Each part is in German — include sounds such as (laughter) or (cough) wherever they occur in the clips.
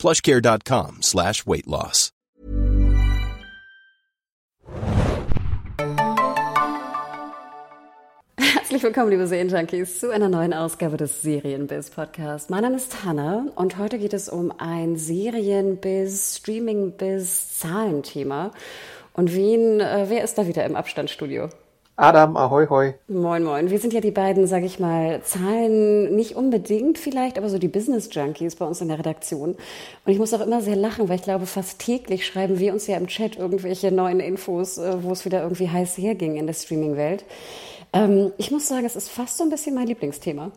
plushcare.com slash weight loss. Herzlich willkommen, liebe Serienjunkies, zu einer neuen Ausgabe des Serienbiz Podcast. Mein Name ist Hanna und heute geht es um ein Serienbiz, Streamingbiz, Zahlenthema. Und wen, äh, wer ist da wieder im Abstandsstudio? Adam, ahoi, hoi. Moin, moin. Wir sind ja die beiden, sag ich mal, Zahlen nicht unbedingt vielleicht, aber so die Business-Junkies bei uns in der Redaktion. Und ich muss auch immer sehr lachen, weil ich glaube, fast täglich schreiben wir uns ja im Chat irgendwelche neuen Infos, äh, wo es wieder irgendwie heiß herging in der Streaming-Welt. Ähm, ich muss sagen, es ist fast so ein bisschen mein Lieblingsthema.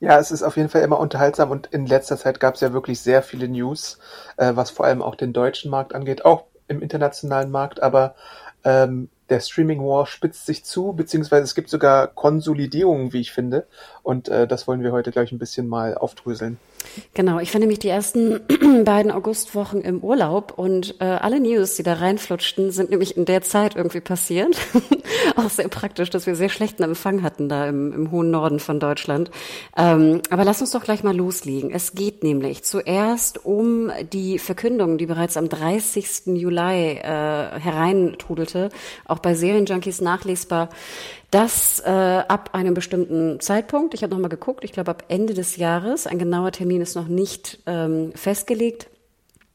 Ja, es ist auf jeden Fall immer unterhaltsam und in letzter Zeit gab es ja wirklich sehr viele News, äh, was vor allem auch den deutschen Markt angeht, auch im internationalen Markt, aber ähm, der Streaming War spitzt sich zu, beziehungsweise es gibt sogar Konsolidierungen, wie ich finde. Und äh, das wollen wir heute gleich ein bisschen mal aufdröseln. Genau, ich war nämlich die ersten (clears throat) beiden Augustwochen im Urlaub und äh, alle News, die da reinflutschten, sind nämlich in der Zeit irgendwie passiert. (laughs) Auch sehr praktisch, dass wir sehr schlechten Empfang hatten da im, im hohen Norden von Deutschland. Ähm, aber lass uns doch gleich mal loslegen. Es geht nämlich zuerst um die Verkündung, die bereits am 30. Juli äh, hereintrudelte, auch bei Serienjunkies nachlesbar, dass äh, ab einem bestimmten Zeitpunkt, ich habe nochmal geguckt, ich glaube ab Ende des Jahres, ein genauer Termin ist noch nicht ähm, festgelegt,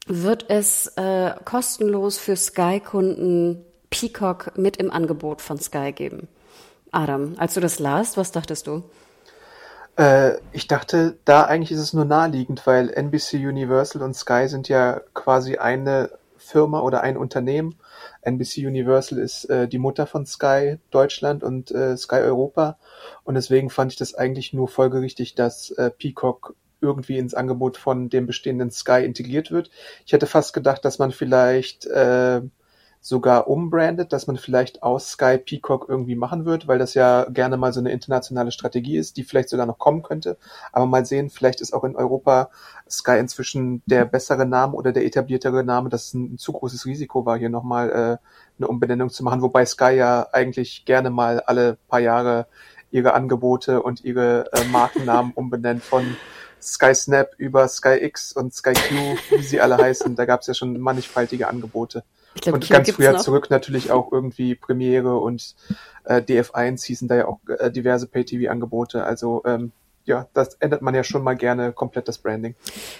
wird es äh, kostenlos für Sky-Kunden Peacock mit im Angebot von Sky geben. Adam, als du das las, was dachtest du? Äh, ich dachte, da eigentlich ist es nur naheliegend, weil NBC Universal und Sky sind ja quasi eine Firma oder ein Unternehmen NBC Universal ist äh, die Mutter von Sky Deutschland und äh, Sky Europa. Und deswegen fand ich das eigentlich nur folgerichtig, dass äh, Peacock irgendwie ins Angebot von dem bestehenden Sky integriert wird. Ich hätte fast gedacht, dass man vielleicht äh, sogar umbrandet, dass man vielleicht aus Sky Peacock irgendwie machen wird, weil das ja gerne mal so eine internationale Strategie ist, die vielleicht sogar noch kommen könnte. Aber mal sehen, vielleicht ist auch in Europa Sky inzwischen der bessere Name oder der etabliertere Name. Das ist ein, zu großes Risiko war, hier nochmal äh, eine Umbenennung zu machen, wobei Sky ja eigentlich gerne mal alle paar Jahre ihre Angebote und ihre äh, Markennamen (laughs) umbenennt von Sky Snap über Sky X und Sky Q, wie sie alle heißen. Da gab es ja schon mannigfaltige Angebote. Glaub, und ganz früher zurück natürlich auch irgendwie Premiere und äh, DF1 hießen da ja auch äh, diverse Pay-TV-Angebote. Also ähm, ja, das ändert man ja schon mal gerne komplett das Branding.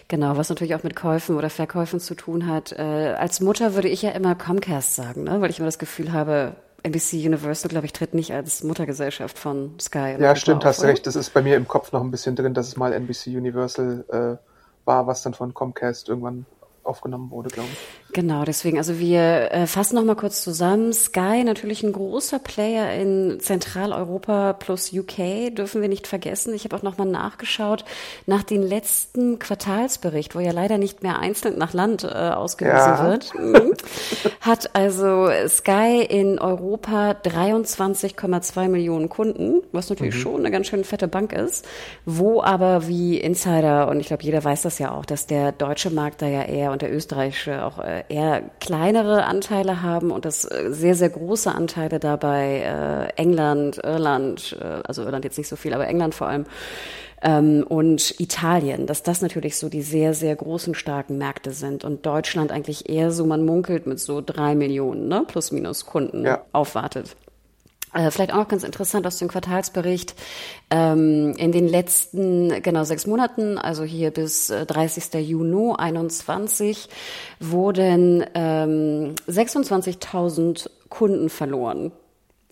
Genau, was natürlich auch mit Käufen oder Verkäufen zu tun hat. Äh, als Mutter würde ich ja immer Comcast sagen, ne? weil ich immer das Gefühl habe, NBC Universal, glaube ich, tritt nicht als Muttergesellschaft von Sky. Ja, stimmt, auf, hast oder? recht. Das ist bei mir im Kopf noch ein bisschen drin, dass es mal NBC Universal äh, war, was dann von Comcast irgendwann aufgenommen wurde, glaube ich. Genau, deswegen, also wir äh, fassen noch mal kurz zusammen. Sky, natürlich ein großer Player in Zentraleuropa plus UK, dürfen wir nicht vergessen. Ich habe auch noch mal nachgeschaut nach dem letzten Quartalsbericht, wo ja leider nicht mehr einzeln nach Land äh, ausgewiesen ja. wird. Mhm. (laughs) Hat also Sky in Europa 23,2 Millionen Kunden, was natürlich mhm. schon eine ganz schön fette Bank ist, wo aber wie Insider, und ich glaube, jeder weiß das ja auch, dass der deutsche Markt da ja eher und der österreichische auch äh, eher kleinere Anteile haben und das äh, sehr, sehr große Anteile dabei äh, England, Irland, äh, also Irland jetzt nicht so viel, aber England vor allem, ähm, und Italien, dass das natürlich so die sehr, sehr großen, starken Märkte sind und Deutschland eigentlich eher so, man munkelt mit so drei Millionen, ne, plus minus Kunden ja. aufwartet. Äh, vielleicht auch noch ganz interessant aus dem Quartalsbericht. Ähm, in den letzten genau sechs Monaten, also hier bis 30. Äh, Juni 21, wurden ähm, 26.000 Kunden verloren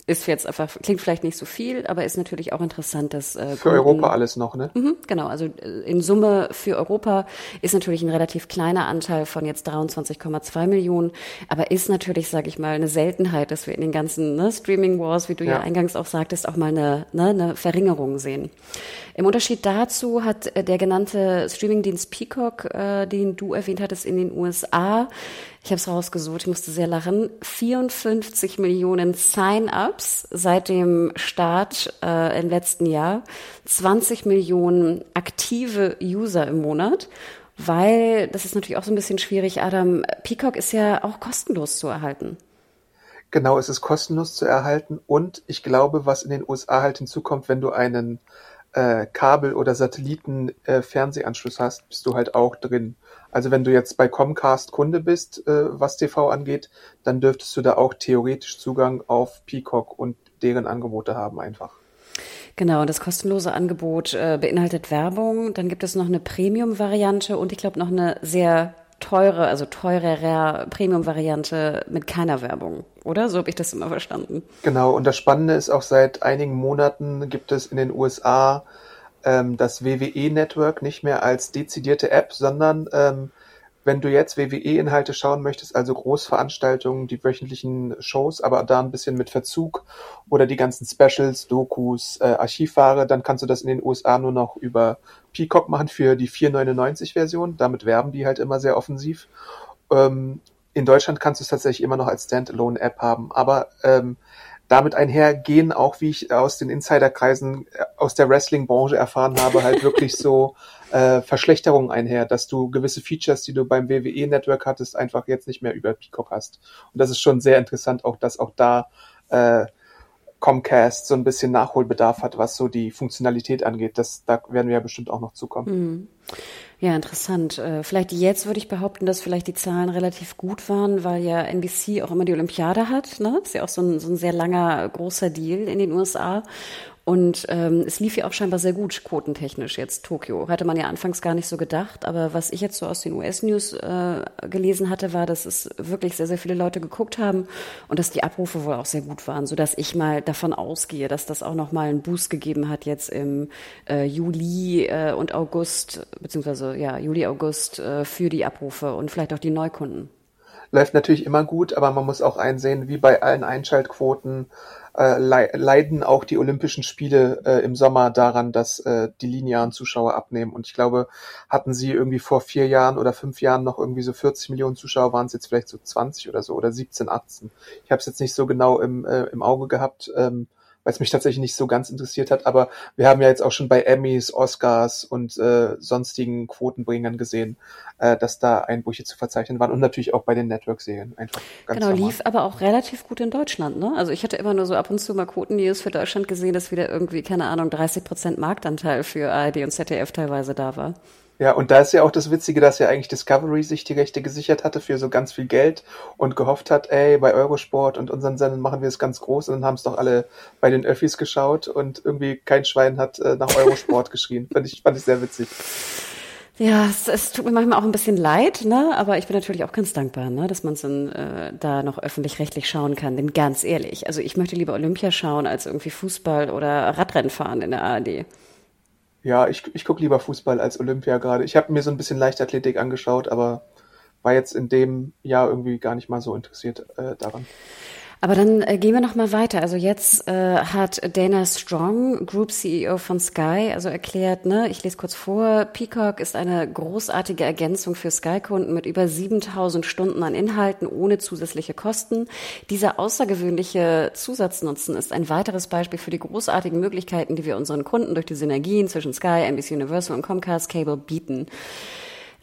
ist jetzt einfach, klingt vielleicht nicht so viel, aber ist natürlich auch interessant, dass. Äh, für Kunden, Europa alles noch, ne? Mhm, genau, also äh, in Summe für Europa ist natürlich ein relativ kleiner Anteil von jetzt 23,2 Millionen, aber ist natürlich, sage ich mal, eine Seltenheit, dass wir in den ganzen ne, Streaming Wars, wie du ja. ja eingangs auch sagtest, auch mal eine, ne, eine Verringerung sehen. Im Unterschied dazu hat äh, der genannte Streamingdienst Peacock, äh, den du erwähnt hattest, in den USA Ich habe es rausgesucht, ich musste sehr lachen. 54 Millionen Sign-ups seit dem Start äh, im letzten Jahr, 20 Millionen aktive User im Monat weil das ist natürlich auch so ein bisschen schwierig, Adam. Peacock ist ja auch kostenlos zu erhalten. Genau, es ist kostenlos zu erhalten und ich glaube, was in den USA halt hinzukommt, wenn du einen äh, Kabel- oder Satelliten-Fernsehanschluss äh, hast, bist du halt auch drin. Also wenn du jetzt bei Comcast Kunde bist, äh, was TV angeht, dann dürftest du da auch theoretisch Zugang auf Peacock und deren Angebote haben einfach. Genau, das kostenlose Angebot äh, beinhaltet Werbung. Dann gibt es noch eine Premium-Variante und ich glaube noch eine sehr teure, also teurer Premium-Variante mit keiner Werbung, oder? So habe ich das immer verstanden. Genau, und das Spannende ist auch seit einigen Monaten gibt es in den USA ähm, das WWE-Network nicht mehr als dezidierte App, sondern ähm, wenn du jetzt WWE-Inhalte schauen möchtest, also Großveranstaltungen, die wöchentlichen Shows, aber da ein bisschen mit Verzug oder die ganzen Specials, Dokus, äh, Archivware, dann kannst du das in den USA nur noch über Peacock machen für die 4,99 Version. Damit werben die halt immer sehr offensiv. Ähm, in Deutschland kannst du es tatsächlich immer noch als Standalone-App haben, aber ähm, damit einhergehen, auch wie ich aus den Insiderkreisen äh, aus der Wrestling-Branche erfahren habe, halt (laughs) wirklich so äh, Verschlechterungen einher, dass du gewisse Features, die du beim WWE-Network hattest, einfach jetzt nicht mehr über Peacock hast. Und das ist schon sehr interessant, auch dass auch da äh, Comcast so ein bisschen Nachholbedarf hat, was so die Funktionalität angeht. Das, da werden wir ja bestimmt auch noch zukommen. Mhm. Ja, interessant. Äh, vielleicht jetzt würde ich behaupten, dass vielleicht die Zahlen relativ gut waren, weil ja NBC auch immer die Olympiade hat. Ne? ist ja auch so ein, so ein sehr langer, großer Deal in den USA. Und ähm, es lief ja auch scheinbar sehr gut, quotentechnisch jetzt Tokio. Hatte man ja anfangs gar nicht so gedacht. Aber was ich jetzt so aus den US-News äh, gelesen hatte, war, dass es wirklich sehr, sehr viele Leute geguckt haben und dass die Abrufe wohl auch sehr gut waren, sodass ich mal davon ausgehe, dass das auch nochmal einen Boost gegeben hat jetzt im äh, Juli äh, und August, beziehungsweise ja, Juli, August äh, für die Abrufe und vielleicht auch die Neukunden läuft natürlich immer gut, aber man muss auch einsehen, wie bei allen Einschaltquoten äh, leiden auch die Olympischen Spiele äh, im Sommer daran, dass äh, die linearen Zuschauer abnehmen. Und ich glaube, hatten sie irgendwie vor vier Jahren oder fünf Jahren noch irgendwie so 40 Millionen Zuschauer, waren es jetzt vielleicht so 20 oder so oder 17, 18. Ich habe es jetzt nicht so genau im, äh, im Auge gehabt. Ähm, weil es mich tatsächlich nicht so ganz interessiert hat. Aber wir haben ja jetzt auch schon bei Emmys, Oscars und äh, sonstigen Quotenbringern gesehen, äh, dass da Einbrüche zu verzeichnen waren und natürlich auch bei den Network-Serien einfach ganz Genau, normal. lief aber auch relativ gut in Deutschland. Ne? Also ich hatte immer nur so ab und zu mal Quoten-News für Deutschland gesehen, dass wieder irgendwie, keine Ahnung, 30 Prozent Marktanteil für ARD und ZDF teilweise da war. Ja, und da ist ja auch das Witzige, dass ja eigentlich Discovery sich die Rechte gesichert hatte für so ganz viel Geld und gehofft hat, ey, bei Eurosport und unseren Sendern machen wir es ganz groß und dann haben es doch alle bei den Öffis geschaut und irgendwie kein Schwein hat äh, nach Eurosport (laughs) geschrien. Fand ich, fand ich sehr witzig. Ja, es, es tut mir manchmal auch ein bisschen leid, ne? aber ich bin natürlich auch ganz dankbar, ne? dass man es äh, da noch öffentlich-rechtlich schauen kann. Denn ganz ehrlich, also ich möchte lieber Olympia schauen als irgendwie Fußball oder Radrennen fahren in der ARD. Ja, ich, ich gucke lieber Fußball als Olympia gerade. Ich habe mir so ein bisschen Leichtathletik angeschaut, aber war jetzt in dem Jahr irgendwie gar nicht mal so interessiert äh, daran. Aber dann äh, gehen wir noch mal weiter. Also jetzt äh, hat Dana Strong, Group CEO von Sky, also erklärt, ne, ich lese kurz vor, Peacock ist eine großartige Ergänzung für Sky-Kunden mit über 7000 Stunden an Inhalten ohne zusätzliche Kosten. Dieser außergewöhnliche Zusatznutzen ist ein weiteres Beispiel für die großartigen Möglichkeiten, die wir unseren Kunden durch die Synergien zwischen Sky, NBC Universal und Comcast Cable bieten.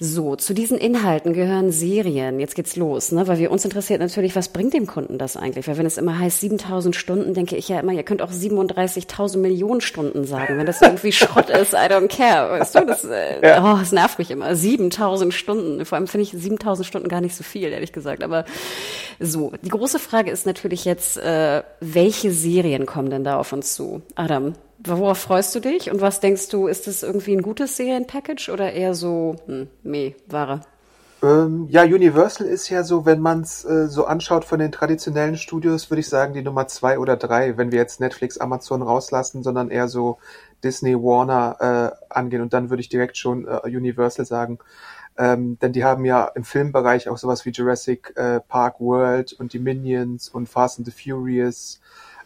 So, zu diesen Inhalten gehören Serien. Jetzt geht's los, ne? weil wir uns interessiert natürlich, was bringt dem Kunden das eigentlich? Weil wenn es immer heißt 7000 Stunden, denke ich ja immer, ihr könnt auch 37.000 Millionen Stunden sagen, wenn das irgendwie Schrott ist. I don't care, weißt du? Das, äh, ja. oh, das nervt mich immer. 7000 Stunden. Vor allem finde ich 7000 Stunden gar nicht so viel, ehrlich gesagt. Aber so, die große Frage ist natürlich jetzt, äh, welche Serien kommen denn da auf uns zu? Adam, Worauf freust du dich und was denkst du, ist das irgendwie ein gutes Serienpackage oder eher so, hm, meh, Ware? Ähm, ja, Universal ist ja so, wenn man es äh, so anschaut von den traditionellen Studios, würde ich sagen, die Nummer zwei oder drei, wenn wir jetzt Netflix, Amazon rauslassen, sondern eher so Disney, Warner äh, angehen und dann würde ich direkt schon äh, Universal sagen. Ähm, denn die haben ja im Filmbereich auch sowas wie Jurassic äh, Park World und die Minions und Fast and the Furious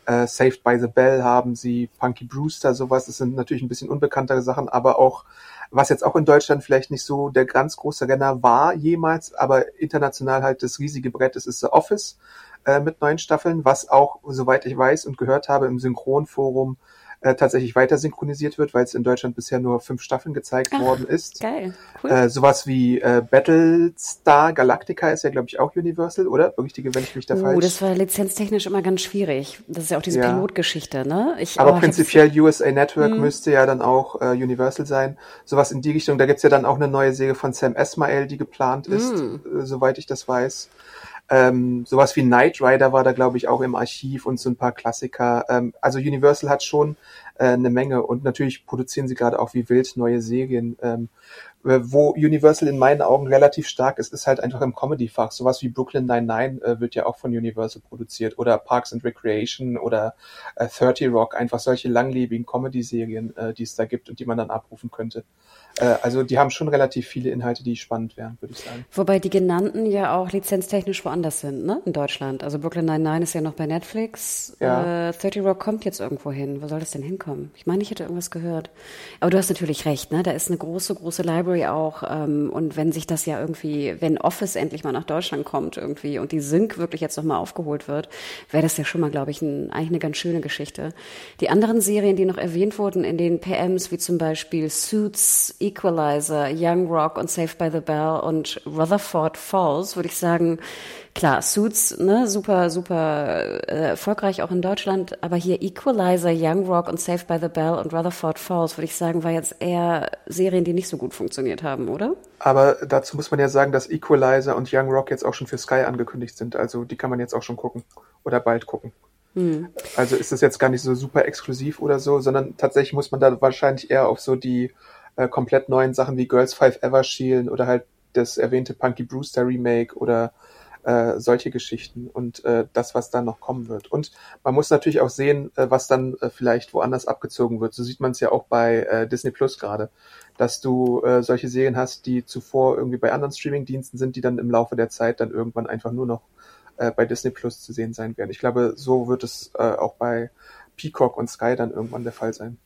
äh, Saved by the Bell haben sie, Punky Brewster, sowas. Das sind natürlich ein bisschen unbekanntere Sachen, aber auch was jetzt auch in Deutschland vielleicht nicht so der ganz große Renner war jemals, aber international halt das riesige Brett ist, ist The Office äh, mit neun Staffeln, was auch, soweit ich weiß und gehört habe, im Synchronforum äh, tatsächlich weiter synchronisiert wird, weil es in Deutschland bisher nur fünf Staffeln gezeigt Ach, worden ist. Geil. Cool. Äh, sowas wie äh, Battlestar Galactica ist ja, glaube ich, auch Universal, oder? Berichtige, wenn ich mich da uh, falsch... Oh, das war lizenztechnisch immer ganz schwierig. Das ist ja auch diese ja. Pilotgeschichte, ne? Ich, Aber oh, prinzipiell USA Network hm. müsste ja dann auch äh, Universal sein. Sowas in die Richtung. Da gibt's ja dann auch eine neue Serie von Sam Esmail, die geplant ist, hm. äh, soweit ich das weiß. Ähm, sowas wie Knight Rider war da, glaube ich, auch im Archiv und so ein paar Klassiker. Ähm, also Universal hat schon äh, eine Menge und natürlich produzieren sie gerade auch wie wild neue Serien. Ähm, äh, wo Universal in meinen Augen relativ stark ist, ist halt einfach im Comedy-Fach. Sowas wie Brooklyn Nine-Nine äh, wird ja auch von Universal produziert oder Parks and Recreation oder äh, 30 Rock, einfach solche langlebigen Comedy-Serien, äh, die es da gibt und die man dann abrufen könnte. Äh, also die haben schon relativ viele Inhalte, die spannend wären, würde ich sagen. Wobei die genannten ja auch lizenztechnisch woanders sind, ne? In Deutschland. Also Brooklyn Nine-Nine ist ja noch bei Netflix. Ja. Äh, 30 Rock kommt jetzt irgendwo hin. Wo soll das denn hinkommen? Ich meine, ich hätte irgendwas gehört. Aber du hast natürlich recht, ne? Da ist eine große, große Library auch. Ähm, und wenn sich das ja irgendwie, wenn Office endlich mal nach Deutschland kommt irgendwie und die Sync wirklich jetzt nochmal aufgeholt wird, wäre das ja schon mal, glaube ich, ein, eigentlich eine ganz schöne Geschichte. Die anderen Serien, die noch erwähnt wurden in den PMs, wie zum Beispiel Suits, Equalizer, Young Rock und Saved by the Bell und Rutherford Falls, würde ich sagen, klar, Suits, ne, super, super äh, erfolgreich auch in Deutschland, aber hier Equalizer, Young Rock und Saved by the Bell und Rutherford Falls, würde ich sagen, war jetzt eher Serien, die nicht so gut funktioniert haben, oder? Aber dazu muss man ja sagen, dass Equalizer und Young Rock jetzt auch schon für Sky angekündigt sind, also die kann man jetzt auch schon gucken oder bald gucken. Hm. Also ist das jetzt gar nicht so super exklusiv oder so, sondern tatsächlich muss man da wahrscheinlich eher auf so die äh, komplett neuen Sachen wie Girls Five Ever schielen oder halt das erwähnte Punky Brewster Remake oder äh, solche Geschichten und äh, das, was dann noch kommen wird. Und man muss natürlich auch sehen, äh, was dann äh, vielleicht woanders abgezogen wird. So sieht man es ja auch bei äh, Disney Plus gerade, dass du äh, solche Serien hast, die zuvor irgendwie bei anderen Streaming-Diensten sind, die dann im Laufe der Zeit dann irgendwann einfach nur noch äh, bei Disney Plus zu sehen sein werden. Ich glaube, so wird es äh, auch bei Peacock und Sky dann irgendwann der Fall sein.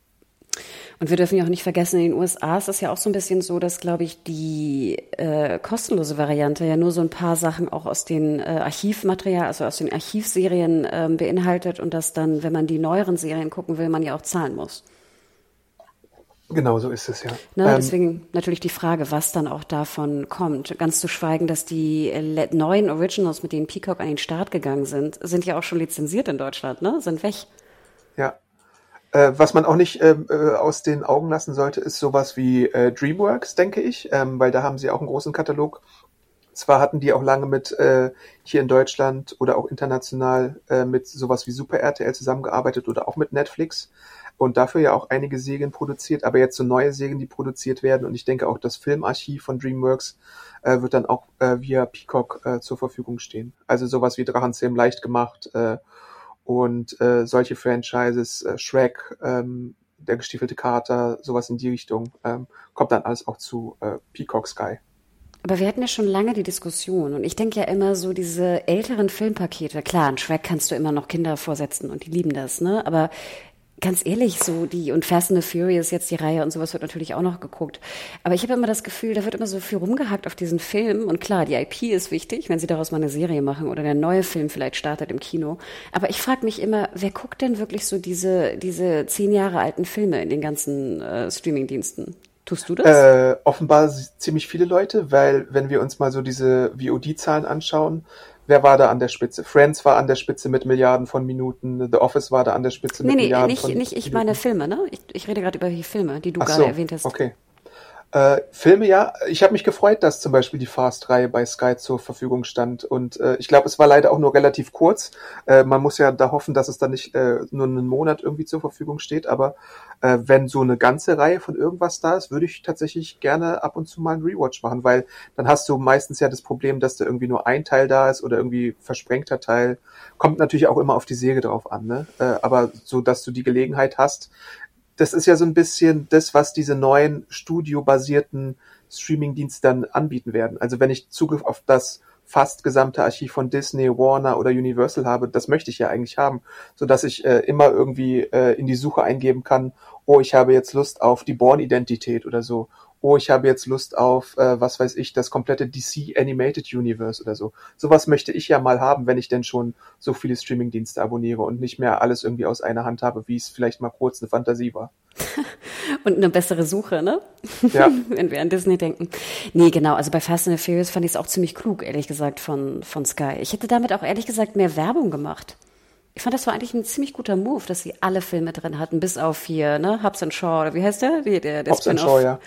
Und wir dürfen ja auch nicht vergessen, in den USA ist es ja auch so ein bisschen so, dass, glaube ich, die äh, kostenlose Variante ja nur so ein paar Sachen auch aus den äh, Archivmaterial, also aus den Archivserien ähm, beinhaltet und dass dann, wenn man die neueren Serien gucken will, man ja auch zahlen muss. Genau so ist es ja. Ne, ähm, deswegen natürlich die Frage, was dann auch davon kommt. Ganz zu schweigen, dass die äh, neuen Originals, mit denen Peacock an den Start gegangen sind, sind ja auch schon lizenziert in Deutschland, ne? Sind weg. Ja, äh, was man auch nicht ähm, äh, aus den Augen lassen sollte, ist sowas wie äh, DreamWorks, denke ich, ähm, weil da haben sie auch einen großen Katalog. Zwar hatten die auch lange mit äh, hier in Deutschland oder auch international äh, mit sowas wie Super RTL zusammengearbeitet oder auch mit Netflix und dafür ja auch einige Serien produziert, aber jetzt so neue Serien, die produziert werden und ich denke auch das Filmarchiv von DreamWorks äh, wird dann auch äh, via Peacock äh, zur Verfügung stehen. Also sowas wie Drachenzähmen leicht gemacht äh, und äh, solche Franchises, äh, Shrek, ähm, der gestiefelte Kater, sowas in die Richtung, ähm, kommt dann alles auch zu äh, Peacock Sky. Aber wir hatten ja schon lange die Diskussion und ich denke ja immer so diese älteren Filmpakete, klar, ein Shrek kannst du immer noch Kinder vorsetzen und die lieben das, ne? Aber ganz ehrlich, so die und Fast and the Furious, jetzt die Reihe und sowas wird natürlich auch noch geguckt. Aber ich habe immer das Gefühl, da wird immer so viel rumgehackt auf diesen Film. Und klar, die IP ist wichtig, wenn sie daraus mal eine Serie machen oder der neue Film vielleicht startet im Kino. Aber ich frage mich immer, wer guckt denn wirklich so diese, diese zehn Jahre alten Filme in den ganzen äh, Streamingdiensten? Tust du das? Äh, offenbar ziemlich viele Leute, weil wenn wir uns mal so diese VOD-Zahlen anschauen, wer war da an der Spitze? Friends war an der Spitze mit Milliarden von Minuten, The Office war da an der Spitze nee, mit nee, Milliarden nicht, von nicht, ich meine Filme, ne? Ich, ich rede gerade über die Filme, die du Ach gerade so, erwähnt hast. Okay. Äh, Filme, ja. Ich habe mich gefreut, dass zum Beispiel die Fast-Reihe bei Sky zur Verfügung stand. Und äh, ich glaube, es war leider auch nur relativ kurz. Äh, man muss ja da hoffen, dass es dann nicht äh, nur einen Monat irgendwie zur Verfügung steht. Aber äh, wenn so eine ganze Reihe von irgendwas da ist, würde ich tatsächlich gerne ab und zu mal einen Rewatch machen, weil dann hast du meistens ja das Problem, dass da irgendwie nur ein Teil da ist oder irgendwie versprengter Teil. Kommt natürlich auch immer auf die Serie drauf an, ne? Äh, aber so, dass du die Gelegenheit hast, das ist ja so ein bisschen das, was diese neuen studiobasierten Streaming-Dienste dann anbieten werden. Also wenn ich Zugriff auf das fast gesamte Archiv von Disney, Warner oder Universal habe, das möchte ich ja eigentlich haben, so dass ich äh, immer irgendwie äh, in die Suche eingeben kann, oh, ich habe jetzt Lust auf die Born-Identität oder so oh, ich habe jetzt Lust auf, äh, was weiß ich, das komplette DC Animated Universe oder so. Sowas möchte ich ja mal haben, wenn ich denn schon so viele Streamingdienste abonniere und nicht mehr alles irgendwie aus einer Hand habe, wie es vielleicht mal kurz eine Fantasie war. (laughs) Und eine bessere Suche, ne? Ja. (laughs) Wenn wir an Disney denken. Nee, genau. Also bei Fast and the Furious fand ich es auch ziemlich klug, ehrlich gesagt, von, von Sky. Ich hätte damit auch ehrlich gesagt mehr Werbung gemacht. Ich fand, das war eigentlich ein ziemlich guter Move, dass sie alle Filme drin hatten, bis auf hier, ne, Hobbs and Shaw, oder wie heißt der? Wie, der der Spin-off. Ja.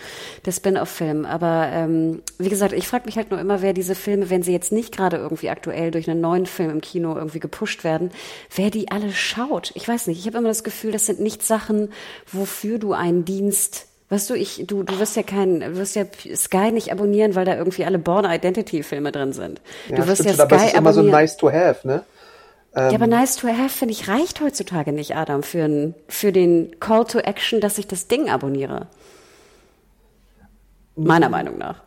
Der Spin-off-Film. Aber ähm, wie gesagt, ich frage mich halt nur immer, wer diese Filme, wenn sie jetzt nicht gerade irgendwie aktuell durch einen neuen Film im Kino irgendwie gepusht werden, wer die alle schaut. Ich weiß nicht. Ich habe immer das Gefühl, das sind nicht Sachen, wofür du einen Dienst Weißt du, ich, du, du wirst ja kein, wirst ja Sky nicht abonnieren, weil da irgendwie alle Born Identity Filme drin sind. Ja, du wirst stimmt, ja Sky aber es ist immer so nice to have, ne? Ja, aber ähm, nice to have, finde ich, reicht heutzutage nicht, Adam, für, ein, für den Call to Action, dass ich das Ding abonniere. Meiner Meinung nach.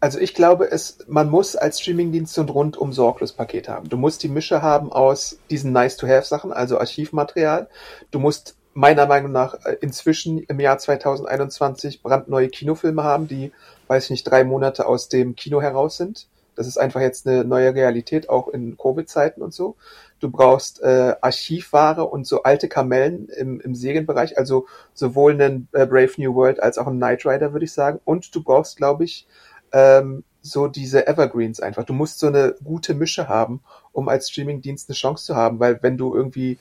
Also ich glaube, es, man muss als Streamingdienst so ein rundum sorglos Paket haben. Du musst die Mische haben aus diesen nice to have Sachen, also Archivmaterial. Du musst meiner Meinung nach äh, inzwischen im Jahr 2021 brandneue Kinofilme haben, die, weiß ich nicht, drei Monate aus dem Kino heraus sind. Das ist einfach jetzt eine neue Realität, auch in Covid-Zeiten und so. Du brauchst äh, Archivware und so alte Kamellen im, im Serienbereich, also sowohl einen äh, Brave New World als auch einen Knight Rider, würde ich sagen. Und du brauchst, glaube ich, ähm, so diese Evergreens einfach. Du musst so eine gute Mische haben, um als Streamingdienst eine Chance zu haben, weil wenn du irgendwie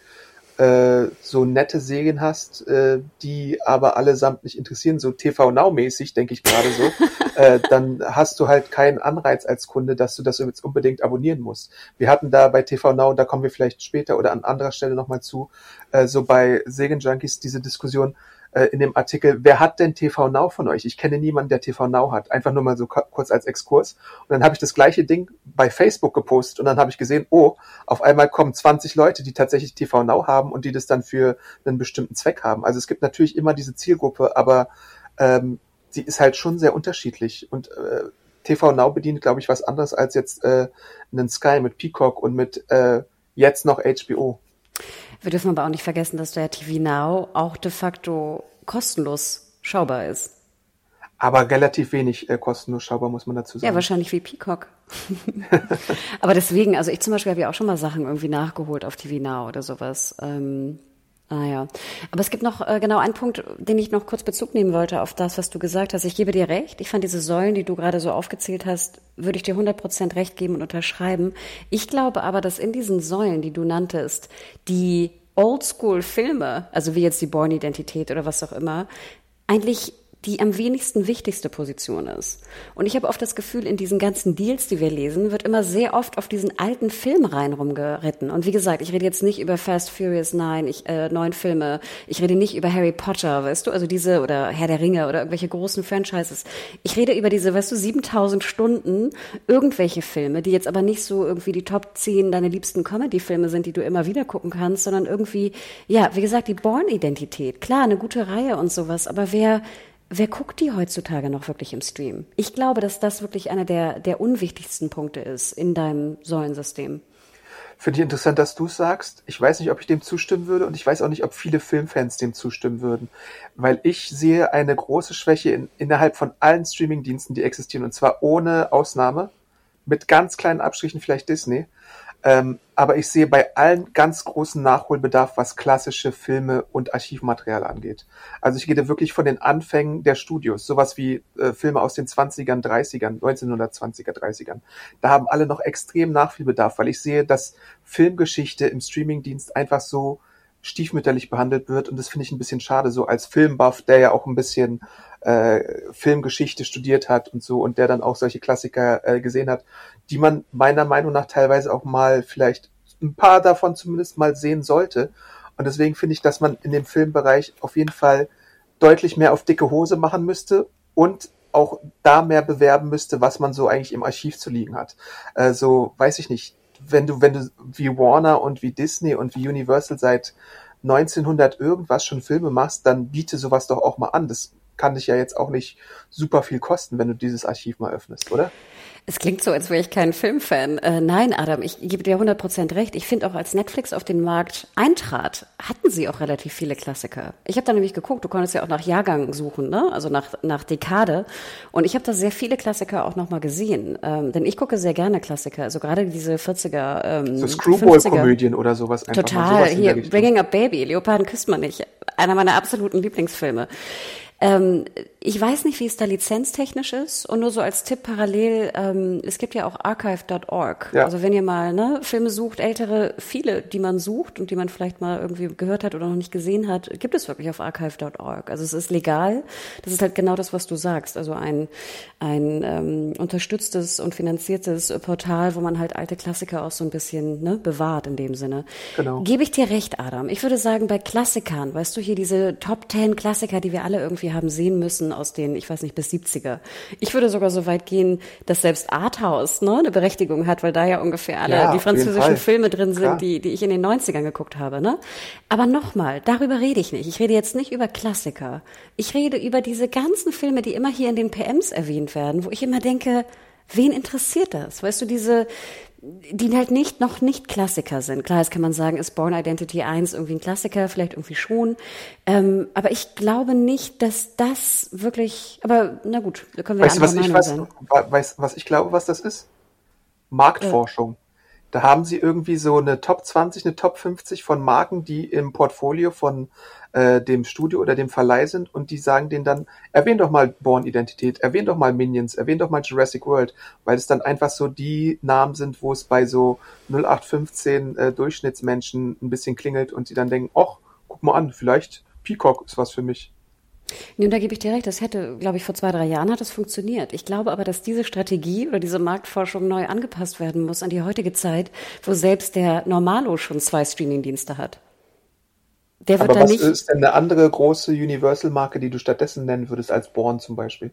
äh, so nette Serien hast, äh, die aber allesamt nicht interessieren, so TV Now mäßig, denke ich gerade so, (laughs) äh, dann hast du halt keinen Anreiz als Kunde, dass du das jetzt unbedingt abonnieren musst. Wir hatten da bei TV Now, da kommen wir vielleicht später oder an anderer Stelle nochmal zu, äh, so bei Serienjunkies diese Diskussion, äh, in dem Artikel, wer hat denn TV Now von euch? Ich kenne niemanden, der TV Now hat. Einfach nur mal so kurz als Exkurs. Und dann habe ich das gleiche Ding bei Facebook gepostet und dann habe ich gesehen, oh, auf einmal kommen 20 Leute, die tatsächlich TV Now haben und die das dann für einen bestimmten Zweck haben. Also es gibt natürlich immer diese Zielgruppe, aber ähm, sie ist halt schon sehr unterschiedlich und äh, TV Now bedient, glaube ich, was anderes als jetzt äh, einen Sky mit Peacock und mit äh, jetzt noch HBO. Wir dürfen aber auch nicht vergessen, dass der TV Now auch de facto kostenlos schaubar ist. Aber relativ wenig äh, kostenlos schaubar, muss man dazu sagen. Ja, wahrscheinlich wie Peacock. (laughs) aber deswegen, also ich zum Beispiel habe ja auch schon mal Sachen irgendwie nachgeholt auf TV Now oder sowas. Ähm, Ah ja. Aber es gibt noch äh, genau einen Punkt, den ich noch kurz Bezug nehmen wollte auf das, was du gesagt hast. Ich gebe dir recht. Ich fand diese Säulen, die du gerade so aufgezählt hast, würde ich dir 100 Prozent recht geben und unterschreiben. Ich glaube aber, dass in diesen Säulen, die du nanntest, die Oldschool-Filme, also wie jetzt die Born-Identität oder was auch immer, eigentlich die am wenigsten wichtigste Position ist. Und ich habe oft das Gefühl, in diesen ganzen Deals, die wir lesen, wird immer sehr oft auf diesen alten Filmreihen rumgeritten. Und wie gesagt, ich rede jetzt nicht über Fast Furious 9, ich, äh, neun Filme. Ich rede nicht über Harry Potter, weißt du, also diese oder Herr der Ringe oder irgendwelche großen Franchises. Ich rede über diese, weißt du, 7000 Stunden irgendwelche Filme, die jetzt aber nicht so irgendwie die Top 10 deine liebsten Comedy-Filme sind, die du immer wieder gucken kannst, sondern irgendwie, ja, wie gesagt, die Born-Identität. Klar, eine gute Reihe und sowas, aber wer Wer guckt die heutzutage noch wirklich im Stream? Ich glaube, dass das wirklich einer der, der unwichtigsten Punkte ist in deinem Säulensystem. Finde ich interessant, dass du sagst. Ich weiß nicht, ob ich dem zustimmen würde und ich weiß auch nicht, ob viele Filmfans dem zustimmen würden. Weil ich sehe eine große Schwäche in, innerhalb von allen Streamingdiensten, die existieren und zwar ohne Ausnahme. Mit ganz kleinen Abstrichen vielleicht Disney. Ähm, aber ich sehe bei allen ganz großen Nachholbedarf, was klassische Filme und Archivmaterial angeht. Also ich gehe da wirklich von den Anfängen der Studios, sowas wie äh, Filme aus den 20ern, 30ern, 1920er, 30ern. Da haben alle noch extrem Nachfühlbedarf, weil ich sehe, dass Filmgeschichte im Streamingdienst einfach so stiefmütterlich behandelt wird und das finde ich ein bisschen schade, so als Filmbuff, der ja auch ein bisschen äh, Filmgeschichte studiert hat und so und der dann auch solche Klassiker äh, gesehen hat, die man meiner Meinung nach teilweise auch mal vielleicht ein paar davon zumindest mal sehen sollte. Und deswegen finde ich, dass man in dem Filmbereich auf jeden Fall deutlich mehr auf dicke Hose machen müsste und auch da mehr bewerben müsste, was man so eigentlich im Archiv zu liegen hat. Also, weiß ich nicht, wenn du, wenn du wie Warner und wie Disney und wie Universal seit 1900 irgendwas schon Filme machst, dann biete sowas doch auch mal an. Das kann dich ja jetzt auch nicht super viel kosten, wenn du dieses Archiv mal öffnest, oder? Es klingt so, als wäre ich kein Filmfan. Äh, nein, Adam, ich gebe dir 100% recht. Ich finde auch, als Netflix auf den Markt eintrat, hatten sie auch relativ viele Klassiker. Ich habe da nämlich geguckt, du konntest ja auch nach Jahrgang suchen, ne? also nach, nach Dekade. Und ich habe da sehr viele Klassiker auch nochmal gesehen. Ähm, denn ich gucke sehr gerne Klassiker, also gerade diese 40er. Ähm, so Screwball-Komödien oder sowas. Einfach Total. Sowas Hier, Bringing Up Baby, Leoparden küsst man nicht. Einer meiner absoluten Lieblingsfilme. Ähm, ich weiß nicht, wie es da lizenztechnisch ist und nur so als Tipp parallel, ähm, es gibt ja auch archive.org. Ja. Also wenn ihr mal ne, Filme sucht, ältere, viele, die man sucht und die man vielleicht mal irgendwie gehört hat oder noch nicht gesehen hat, gibt es wirklich auf archive.org. Also es ist legal. Das ist halt genau das, was du sagst. Also ein, ein ähm, unterstütztes und finanziertes Portal, wo man halt alte Klassiker auch so ein bisschen ne, bewahrt in dem Sinne. Genau. Gebe ich dir recht, Adam. Ich würde sagen, bei Klassikern, weißt du, hier diese Top Ten Klassiker, die wir alle irgendwie irgendwie haben sehen müssen aus den, ich weiß nicht, bis 70er. Ich würde sogar so weit gehen, dass selbst Arthouse ne, eine Berechtigung hat, weil da ja ungefähr alle ja, die französischen Filme drin sind, Klar. die, die ich in den 90ern geguckt habe. Ne? Aber nochmal, darüber rede ich nicht. Ich rede jetzt nicht über Klassiker. Ich rede über diese ganzen Filme, die immer hier in den PMs erwähnt werden, wo ich immer denke, wen interessiert das? Weißt du, diese, die halt nicht, noch nicht Klassiker sind. Klar, jetzt kann man sagen, ist Born Identity 1 irgendwie ein Klassiker, vielleicht irgendwie schon. Ähm, aber ich glaube nicht, dass das wirklich, aber na gut, da können wir weißt, was ich, was, sein. Weißt, was ich glaube, was das ist? Marktforschung. Da haben sie irgendwie so eine Top 20, eine Top 50 von Marken, die im Portfolio von äh, dem Studio oder dem Verleih sind und die sagen denen dann, erwähn doch mal Born Identität, erwähn doch mal Minions, erwähn doch mal Jurassic World, weil es dann einfach so die Namen sind, wo es bei so 0815 äh, Durchschnittsmenschen ein bisschen klingelt und sie dann denken, ach, guck mal an, vielleicht Peacock ist was für mich. Nee, und da gebe ich dir recht, das hätte, glaube ich, vor zwei, drei Jahren hat das funktioniert. Ich glaube aber, dass diese Strategie oder diese Marktforschung neu angepasst werden muss an die heutige Zeit, wo selbst der Normalo schon zwei Streamingdienste hat. Der wird Aber was nicht... ist denn eine andere große Universal-Marke, die du stattdessen nennen würdest als Born zum Beispiel?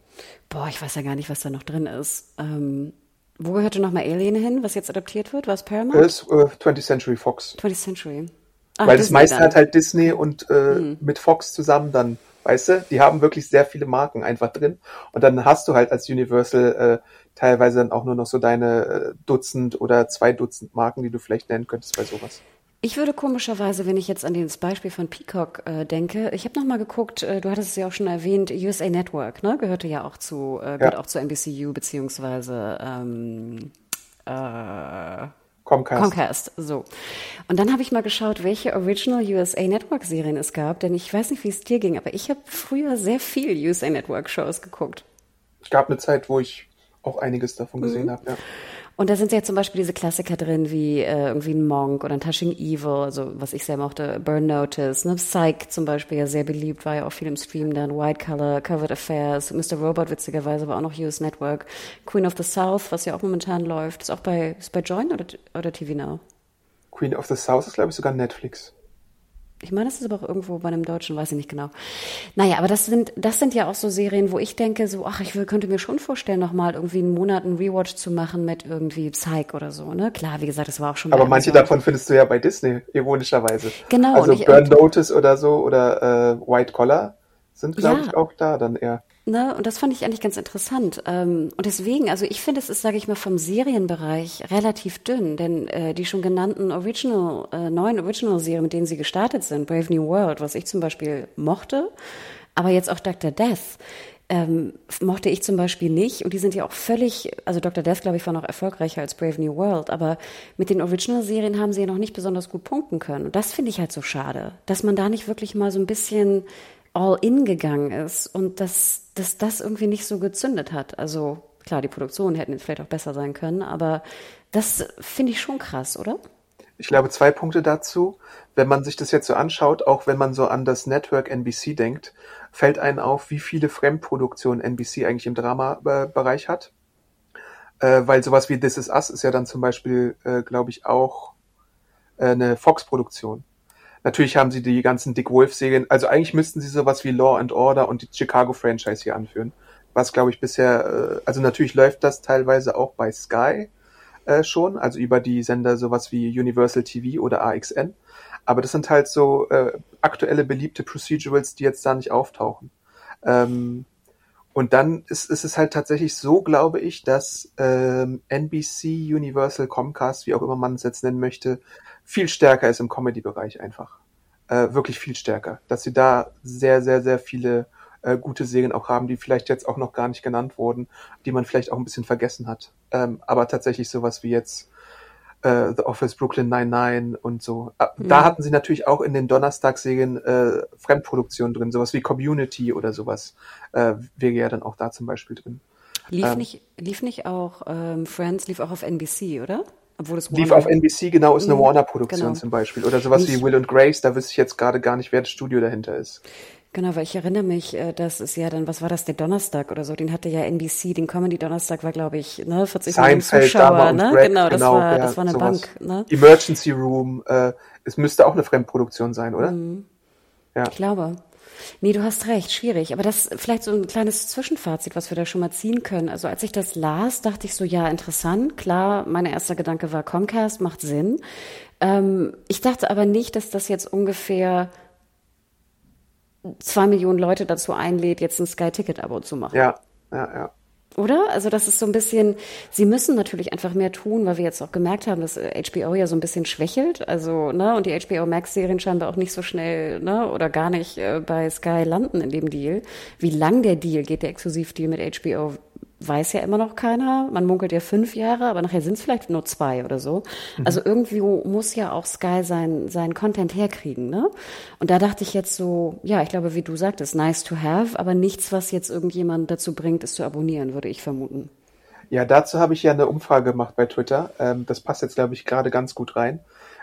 Boah, ich weiß ja gar nicht, was da noch drin ist. Ähm, wo gehörte nochmal Alien hin, was jetzt adaptiert wird? War es Paramount? Das ist uh, 20th Century Fox. 20th Century. Ach, Weil Disney das meiste dann. hat halt Disney und äh, mhm. mit Fox zusammen dann, weißt du, die haben wirklich sehr viele Marken einfach drin. Und dann hast du halt als Universal äh, teilweise dann auch nur noch so deine äh, Dutzend oder zwei Dutzend Marken, die du vielleicht nennen könntest bei sowas. Ich würde komischerweise, wenn ich jetzt an das Beispiel von Peacock äh, denke, ich habe nochmal geguckt, äh, du hattest es ja auch schon erwähnt, USA Network, ne, gehörte ja auch zu, äh, gehört ja. auch zu NBCU beziehungsweise ähm, äh, Comcast. Comcast, so. Und dann habe ich mal geschaut, welche Original USA Network Serien es gab, denn ich weiß nicht, wie es dir ging, aber ich habe früher sehr viel USA Network Shows geguckt. Es gab eine Zeit, wo ich auch einiges davon gesehen mhm. habe, ja. Und da sind ja zum Beispiel diese Klassiker drin, wie äh, irgendwie ein Monk oder ein Touching Evil, also was ich sehr mochte, Burn Notice, ne? Psych zum Beispiel ja sehr beliebt, war ja auch viel im Stream dann, White Color, Covered Affairs, Mr. Robot witzigerweise war auch noch US Network, Queen of the South, was ja auch momentan läuft, ist auch bei, ist bei Join oder, oder TV Now? Queen of the South ist glaube ich sogar Netflix. Ich meine, das ist aber auch irgendwo bei einem Deutschen, weiß ich nicht genau. Naja, aber das sind, das sind ja auch so Serien, wo ich denke, so, ach, ich könnte mir schon vorstellen, nochmal irgendwie einen Monat einen Rewatch zu machen mit irgendwie Psych oder so, ne? Klar, wie gesagt, das war auch schon. Aber manche davon findest du ja bei Disney, ironischerweise. Genau. Also Burn Notice oder so oder äh, White Collar sind, glaube ja. ich, auch da dann eher. Ne, und das fand ich eigentlich ganz interessant. Ähm, und deswegen, also ich finde, es ist, sage ich mal, vom Serienbereich relativ dünn, denn äh, die schon genannten Original, äh, neuen Original-Serien, mit denen sie gestartet sind, Brave New World, was ich zum Beispiel mochte, aber jetzt auch Dr. Death, ähm, mochte ich zum Beispiel nicht. Und die sind ja auch völlig, also Dr. Death, glaube ich, war noch erfolgreicher als Brave New World, aber mit den Original-Serien haben sie ja noch nicht besonders gut punkten können. Und das finde ich halt so schade, dass man da nicht wirklich mal so ein bisschen all in gegangen ist und dass, dass das irgendwie nicht so gezündet hat. Also klar, die Produktionen hätten jetzt vielleicht auch besser sein können, aber das finde ich schon krass, oder? Ich glaube, zwei Punkte dazu. Wenn man sich das jetzt so anschaut, auch wenn man so an das Network NBC denkt, fällt einem auf, wie viele Fremdproduktionen NBC eigentlich im Drama-Bereich hat. Äh, weil sowas wie This Is Us ist ja dann zum Beispiel, äh, glaube ich, auch äh, eine Fox-Produktion. Natürlich haben sie die ganzen Dick Wolf-Serien, also eigentlich müssten sie sowas wie Law and Order und die Chicago-Franchise hier anführen. Was, glaube ich, bisher, äh, also natürlich läuft das teilweise auch bei Sky äh, schon, also über die Sender sowas wie Universal TV oder AXN. Aber das sind halt so äh, aktuelle beliebte Procedurals, die jetzt da nicht auftauchen. Ähm, und dann ist, ist es halt tatsächlich so, glaube ich, dass ähm, NBC, Universal, Comcast, wie auch immer man es jetzt nennen möchte, viel stärker ist im Comedy-Bereich einfach. Äh, wirklich viel stärker. Dass sie da sehr, sehr, sehr viele äh, gute Serien auch haben, die vielleicht jetzt auch noch gar nicht genannt wurden, die man vielleicht auch ein bisschen vergessen hat. Ähm, aber tatsächlich sowas wie jetzt äh, The Office, Brooklyn Nine-Nine und so. Äh, mhm. Da hatten sie natürlich auch in den Donnerstagsserien äh, Fremdproduktionen drin, sowas wie Community oder sowas äh, wäre ja dann auch da zum Beispiel drin. Lief, ähm, nicht, lief nicht auch ähm, Friends, lief auch auf NBC, oder? Obwohl es lief auf NBC, genau, ist eine mhm, Warner-Produktion genau. zum Beispiel. Oder sowas ich, wie Will und Grace, da wüsste ich jetzt gerade gar nicht, wer das Studio dahinter ist. Genau, weil ich erinnere mich, äh, dass es ja dann, was war das, der Donnerstag oder so, den hatte ja NBC, den Comedy Donnerstag war, glaube ich, ne, 40 Millionen Zuschauer, ne? Greg, genau, das genau, war, ja, das war eine sowas. Bank, ne? Emergency Room, äh, es müsste auch eine Fremdproduktion sein, oder? Mhm. Ja. Ich glaube. Nee, du hast recht, schwierig. Aber das vielleicht so ein kleines Zwischenfazit, was wir da schon mal ziehen können. Also als ich das las, dachte ich so, ja, interessant. Klar, mein erster Gedanke war Comcast, macht Sinn. Ähm, ich dachte aber nicht, dass das jetzt ungefähr zwei Millionen Leute dazu einlädt, jetzt ein Sky-Ticket-Abo zu machen. Ja, ja, ja. Oder? Also das ist so ein bisschen, sie müssen natürlich einfach mehr tun, weil wir jetzt auch gemerkt haben, dass HBO ja so ein bisschen schwächelt. Also, ne, und die HBO Max-Serien scheinbar auch nicht so schnell, ne, oder gar nicht äh, bei Sky landen in dem Deal. Wie lang der Deal geht, der Exklusivdeal mit HBO, weiß ja immer noch keiner. Man munkelt ja fünf Jahre, aber nachher sind es vielleicht nur zwei oder so. Mhm. Also irgendwie muss ja auch Sky sein, seinen Content herkriegen, ne? Und da dachte ich jetzt so, ja, ich glaube, wie du sagtest, nice to have, aber nichts, was jetzt irgendjemand dazu bringt, es zu abonnieren, würde ich vermuten. Ja, dazu habe ich ja eine Umfrage gemacht bei Twitter. Ähm, das passt jetzt, glaube ich, gerade ganz gut rein.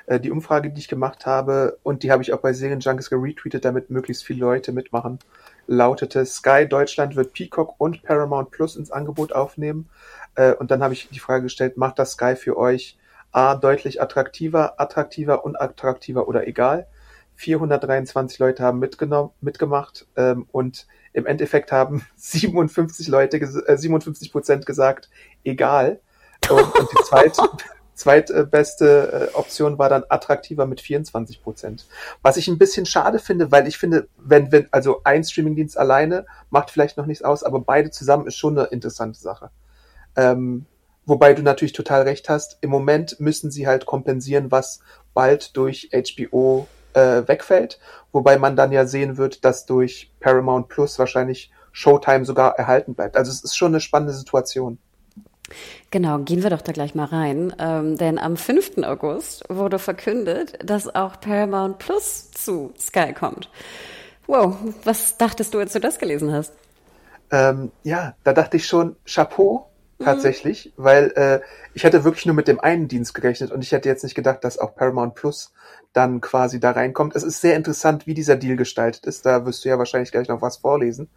Äh, die Umfrage, die ich gemacht habe, und die habe ich auch bei Serienjunkies geretweetet, damit möglichst viele Leute mitmachen lautete, Sky Deutschland wird Peacock und Paramount Plus ins Angebot aufnehmen. Äh, und dann habe ich die Frage gestellt, macht das Sky für euch A deutlich attraktiver, attraktiver, unattraktiver oder egal? 423 Leute haben mitgenommen, mitgemacht ähm, und im Endeffekt haben (laughs) 57 Leute, äh, 57 Prozent gesagt, egal. Und, und die zweite, (laughs) Zweitbeste äh, Option war dann attraktiver mit 24 Prozent. Was ich ein bisschen schade finde, weil ich finde, wenn, wenn, also ein Streamingdienst alleine macht vielleicht noch nichts aus, aber beide zusammen ist schon eine interessante Sache. Ähm, wobei du natürlich total recht hast. Im Moment müssen sie halt kompensieren, was bald durch HBO äh, wegfällt, wobei man dann ja sehen wird, dass durch Paramount Plus wahrscheinlich Showtime sogar erhalten bleibt. Also es ist schon eine spannende Situation. Genau, gehen wir doch da gleich mal rein. Ähm, denn am 5. August wurde verkündet, dass auch Paramount Plus zu Sky kommt. Wow, was dachtest du, als du das gelesen hast? Ähm, ja, da dachte ich schon, Chapeau, mhm. tatsächlich, mhm. weil äh, ich hätte wirklich nur mit dem einen Dienst gerechnet und ich hätte jetzt nicht gedacht, dass auch Paramount Plus dann quasi da reinkommt. Es ist sehr interessant, wie dieser Deal gestaltet ist. Da wirst du ja wahrscheinlich gleich noch was vorlesen,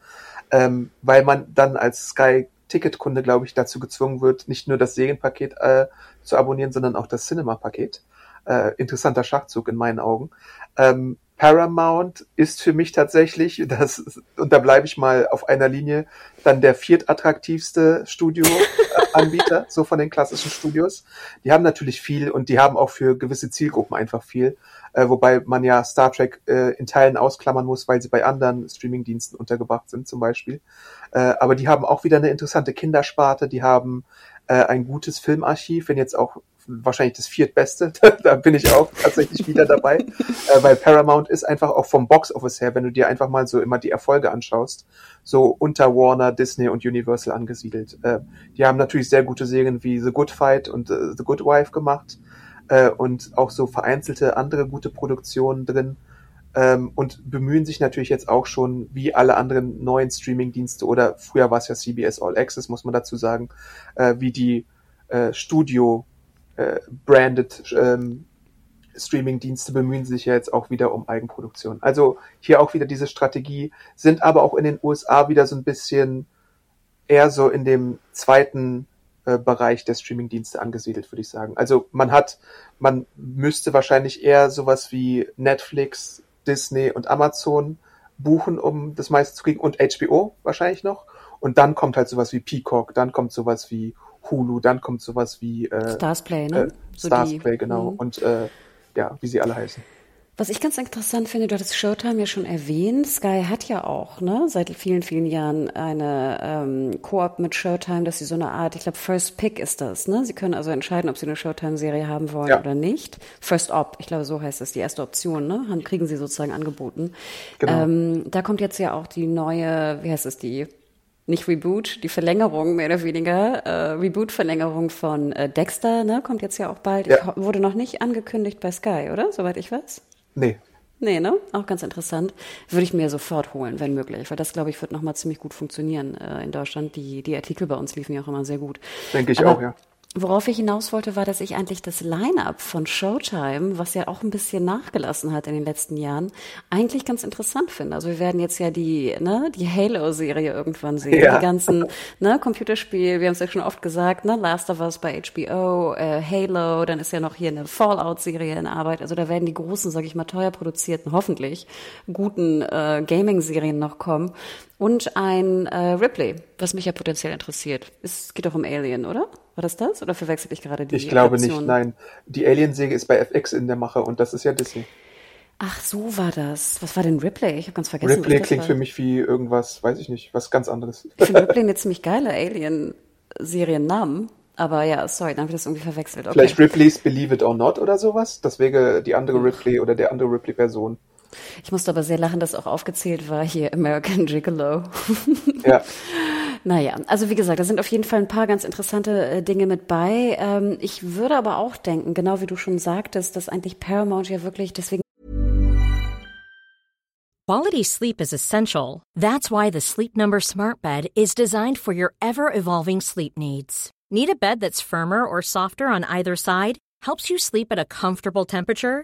ähm, weil man dann als Sky Ticketkunde, glaube ich, dazu gezwungen wird, nicht nur das Serienpaket äh, zu abonnieren, sondern auch das Cinema-Paket. Äh, interessanter Schachzug in meinen Augen. Ähm, Paramount ist für mich tatsächlich, das, und da bleibe ich mal auf einer Linie, dann der viertattraktivste Studioanbieter, (laughs) so von den klassischen Studios. Die haben natürlich viel und die haben auch für gewisse Zielgruppen einfach viel, äh, wobei man ja Star Trek äh, in Teilen ausklammern muss, weil sie bei anderen Streamingdiensten untergebracht sind zum Beispiel. Äh, aber die haben auch wieder eine interessante Kindersparte, die haben äh, ein gutes Filmarchiv, wenn jetzt auch wahrscheinlich das viertbeste, (laughs) da bin ich auch tatsächlich wieder dabei, (laughs) äh, weil Paramount ist einfach auch vom Box Office her, wenn du dir einfach mal so immer die Erfolge anschaust, so unter Warner, Disney und Universal angesiedelt. Äh, die haben natürlich sehr gute Serien wie The Good Fight und äh, The Good Wife gemacht äh, und auch so vereinzelte andere gute Produktionen drin. Ähm, und bemühen sich natürlich jetzt auch schon, wie alle anderen neuen Streaming-Dienste oder früher war es ja CBS All Access, muss man dazu sagen, äh, wie die äh, Studio äh, branded ähm, Streaming-Dienste bemühen sich ja jetzt auch wieder um Eigenproduktion. Also hier auch wieder diese Strategie, sind aber auch in den USA wieder so ein bisschen eher so in dem zweiten äh, Bereich der Streaming-Dienste angesiedelt, würde ich sagen. Also man hat, man müsste wahrscheinlich eher sowas wie Netflix, Disney und Amazon buchen, um das meiste zu kriegen und HBO wahrscheinlich noch. Und dann kommt halt sowas wie Peacock, dann kommt sowas wie Hulu, dann kommt sowas wie äh, Starsplay, ne? Äh, Starsplay, so genau. Mhm. Und äh, ja, wie sie alle heißen. Was ich ganz interessant finde, du hattest Showtime ja schon erwähnt. Sky hat ja auch ne, seit vielen, vielen Jahren eine ähm, Koop mit Showtime, dass sie so eine Art, ich glaube, First Pick ist das. Ne? Sie können also entscheiden, ob sie eine Showtime-Serie haben wollen ja. oder nicht. First Op, ich glaube, so heißt das, die erste Option, ne? kriegen sie sozusagen angeboten. Genau. Ähm, da kommt jetzt ja auch die neue, wie heißt es, die nicht Reboot, die Verlängerung mehr oder weniger, äh, Reboot-Verlängerung von äh, Dexter, ne, kommt jetzt ja auch bald. Ja. Wurde noch nicht angekündigt bei Sky, oder? Soweit ich weiß. Nee. Nee, ne? Auch ganz interessant. Würde ich mir sofort holen, wenn möglich, weil das, glaube ich, wird nochmal ziemlich gut funktionieren äh, in Deutschland. Die, die Artikel bei uns liefen ja auch immer sehr gut. Denke ich Aber auch, ja. Worauf ich hinaus wollte, war, dass ich eigentlich das Line-up von Showtime, was ja auch ein bisschen nachgelassen hat in den letzten Jahren, eigentlich ganz interessant finde. Also wir werden jetzt ja die, ne, die Halo-Serie irgendwann sehen, ja. die ganzen, ne, Computerspiel, wir haben es ja schon oft gesagt, ne, Last of Us bei HBO, äh, Halo, dann ist ja noch hier eine Fallout-Serie in Arbeit. Also da werden die großen, sage ich mal, teuer produzierten, hoffentlich guten äh, Gaming-Serien noch kommen und ein äh, Ripley, was mich ja potenziell interessiert. Es geht doch um Alien, oder? War das das? Oder verwechsel ich gerade die Ich glaube Option? nicht, nein. Die Alien-Säge ist bei FX in der Mache und das ist ja Disney. Ach, so war das. Was war denn Ripley? Ich habe ganz vergessen. Ripley klingt für mich wie irgendwas, weiß ich nicht, was ganz anderes. Ich finde (laughs) Ripley eine ziemlich geile Alien-Seriennamen. Aber ja, sorry, dann habe ich das irgendwie verwechselt. Okay. Vielleicht Ripley's Believe It or Not oder sowas? Das wäre die andere Ripley oder der andere Ripley-Person. Ich musste aber sehr lachen, dass auch aufgezählt war hier American Gigolo. (laughs) Ja. Naja, also wie gesagt, da sind auf jeden Fall ein paar ganz interessante äh, Dinge mit bei. Ähm, ich würde aber auch denken, genau wie du schon sagtest, dass eigentlich Paramount ja wirklich deswegen. Quality sleep is essential. That's why the Sleep Number Smart Bed is designed for your ever evolving sleep needs. Need a bed that's firmer or softer on either side? Helps you sleep at a comfortable temperature?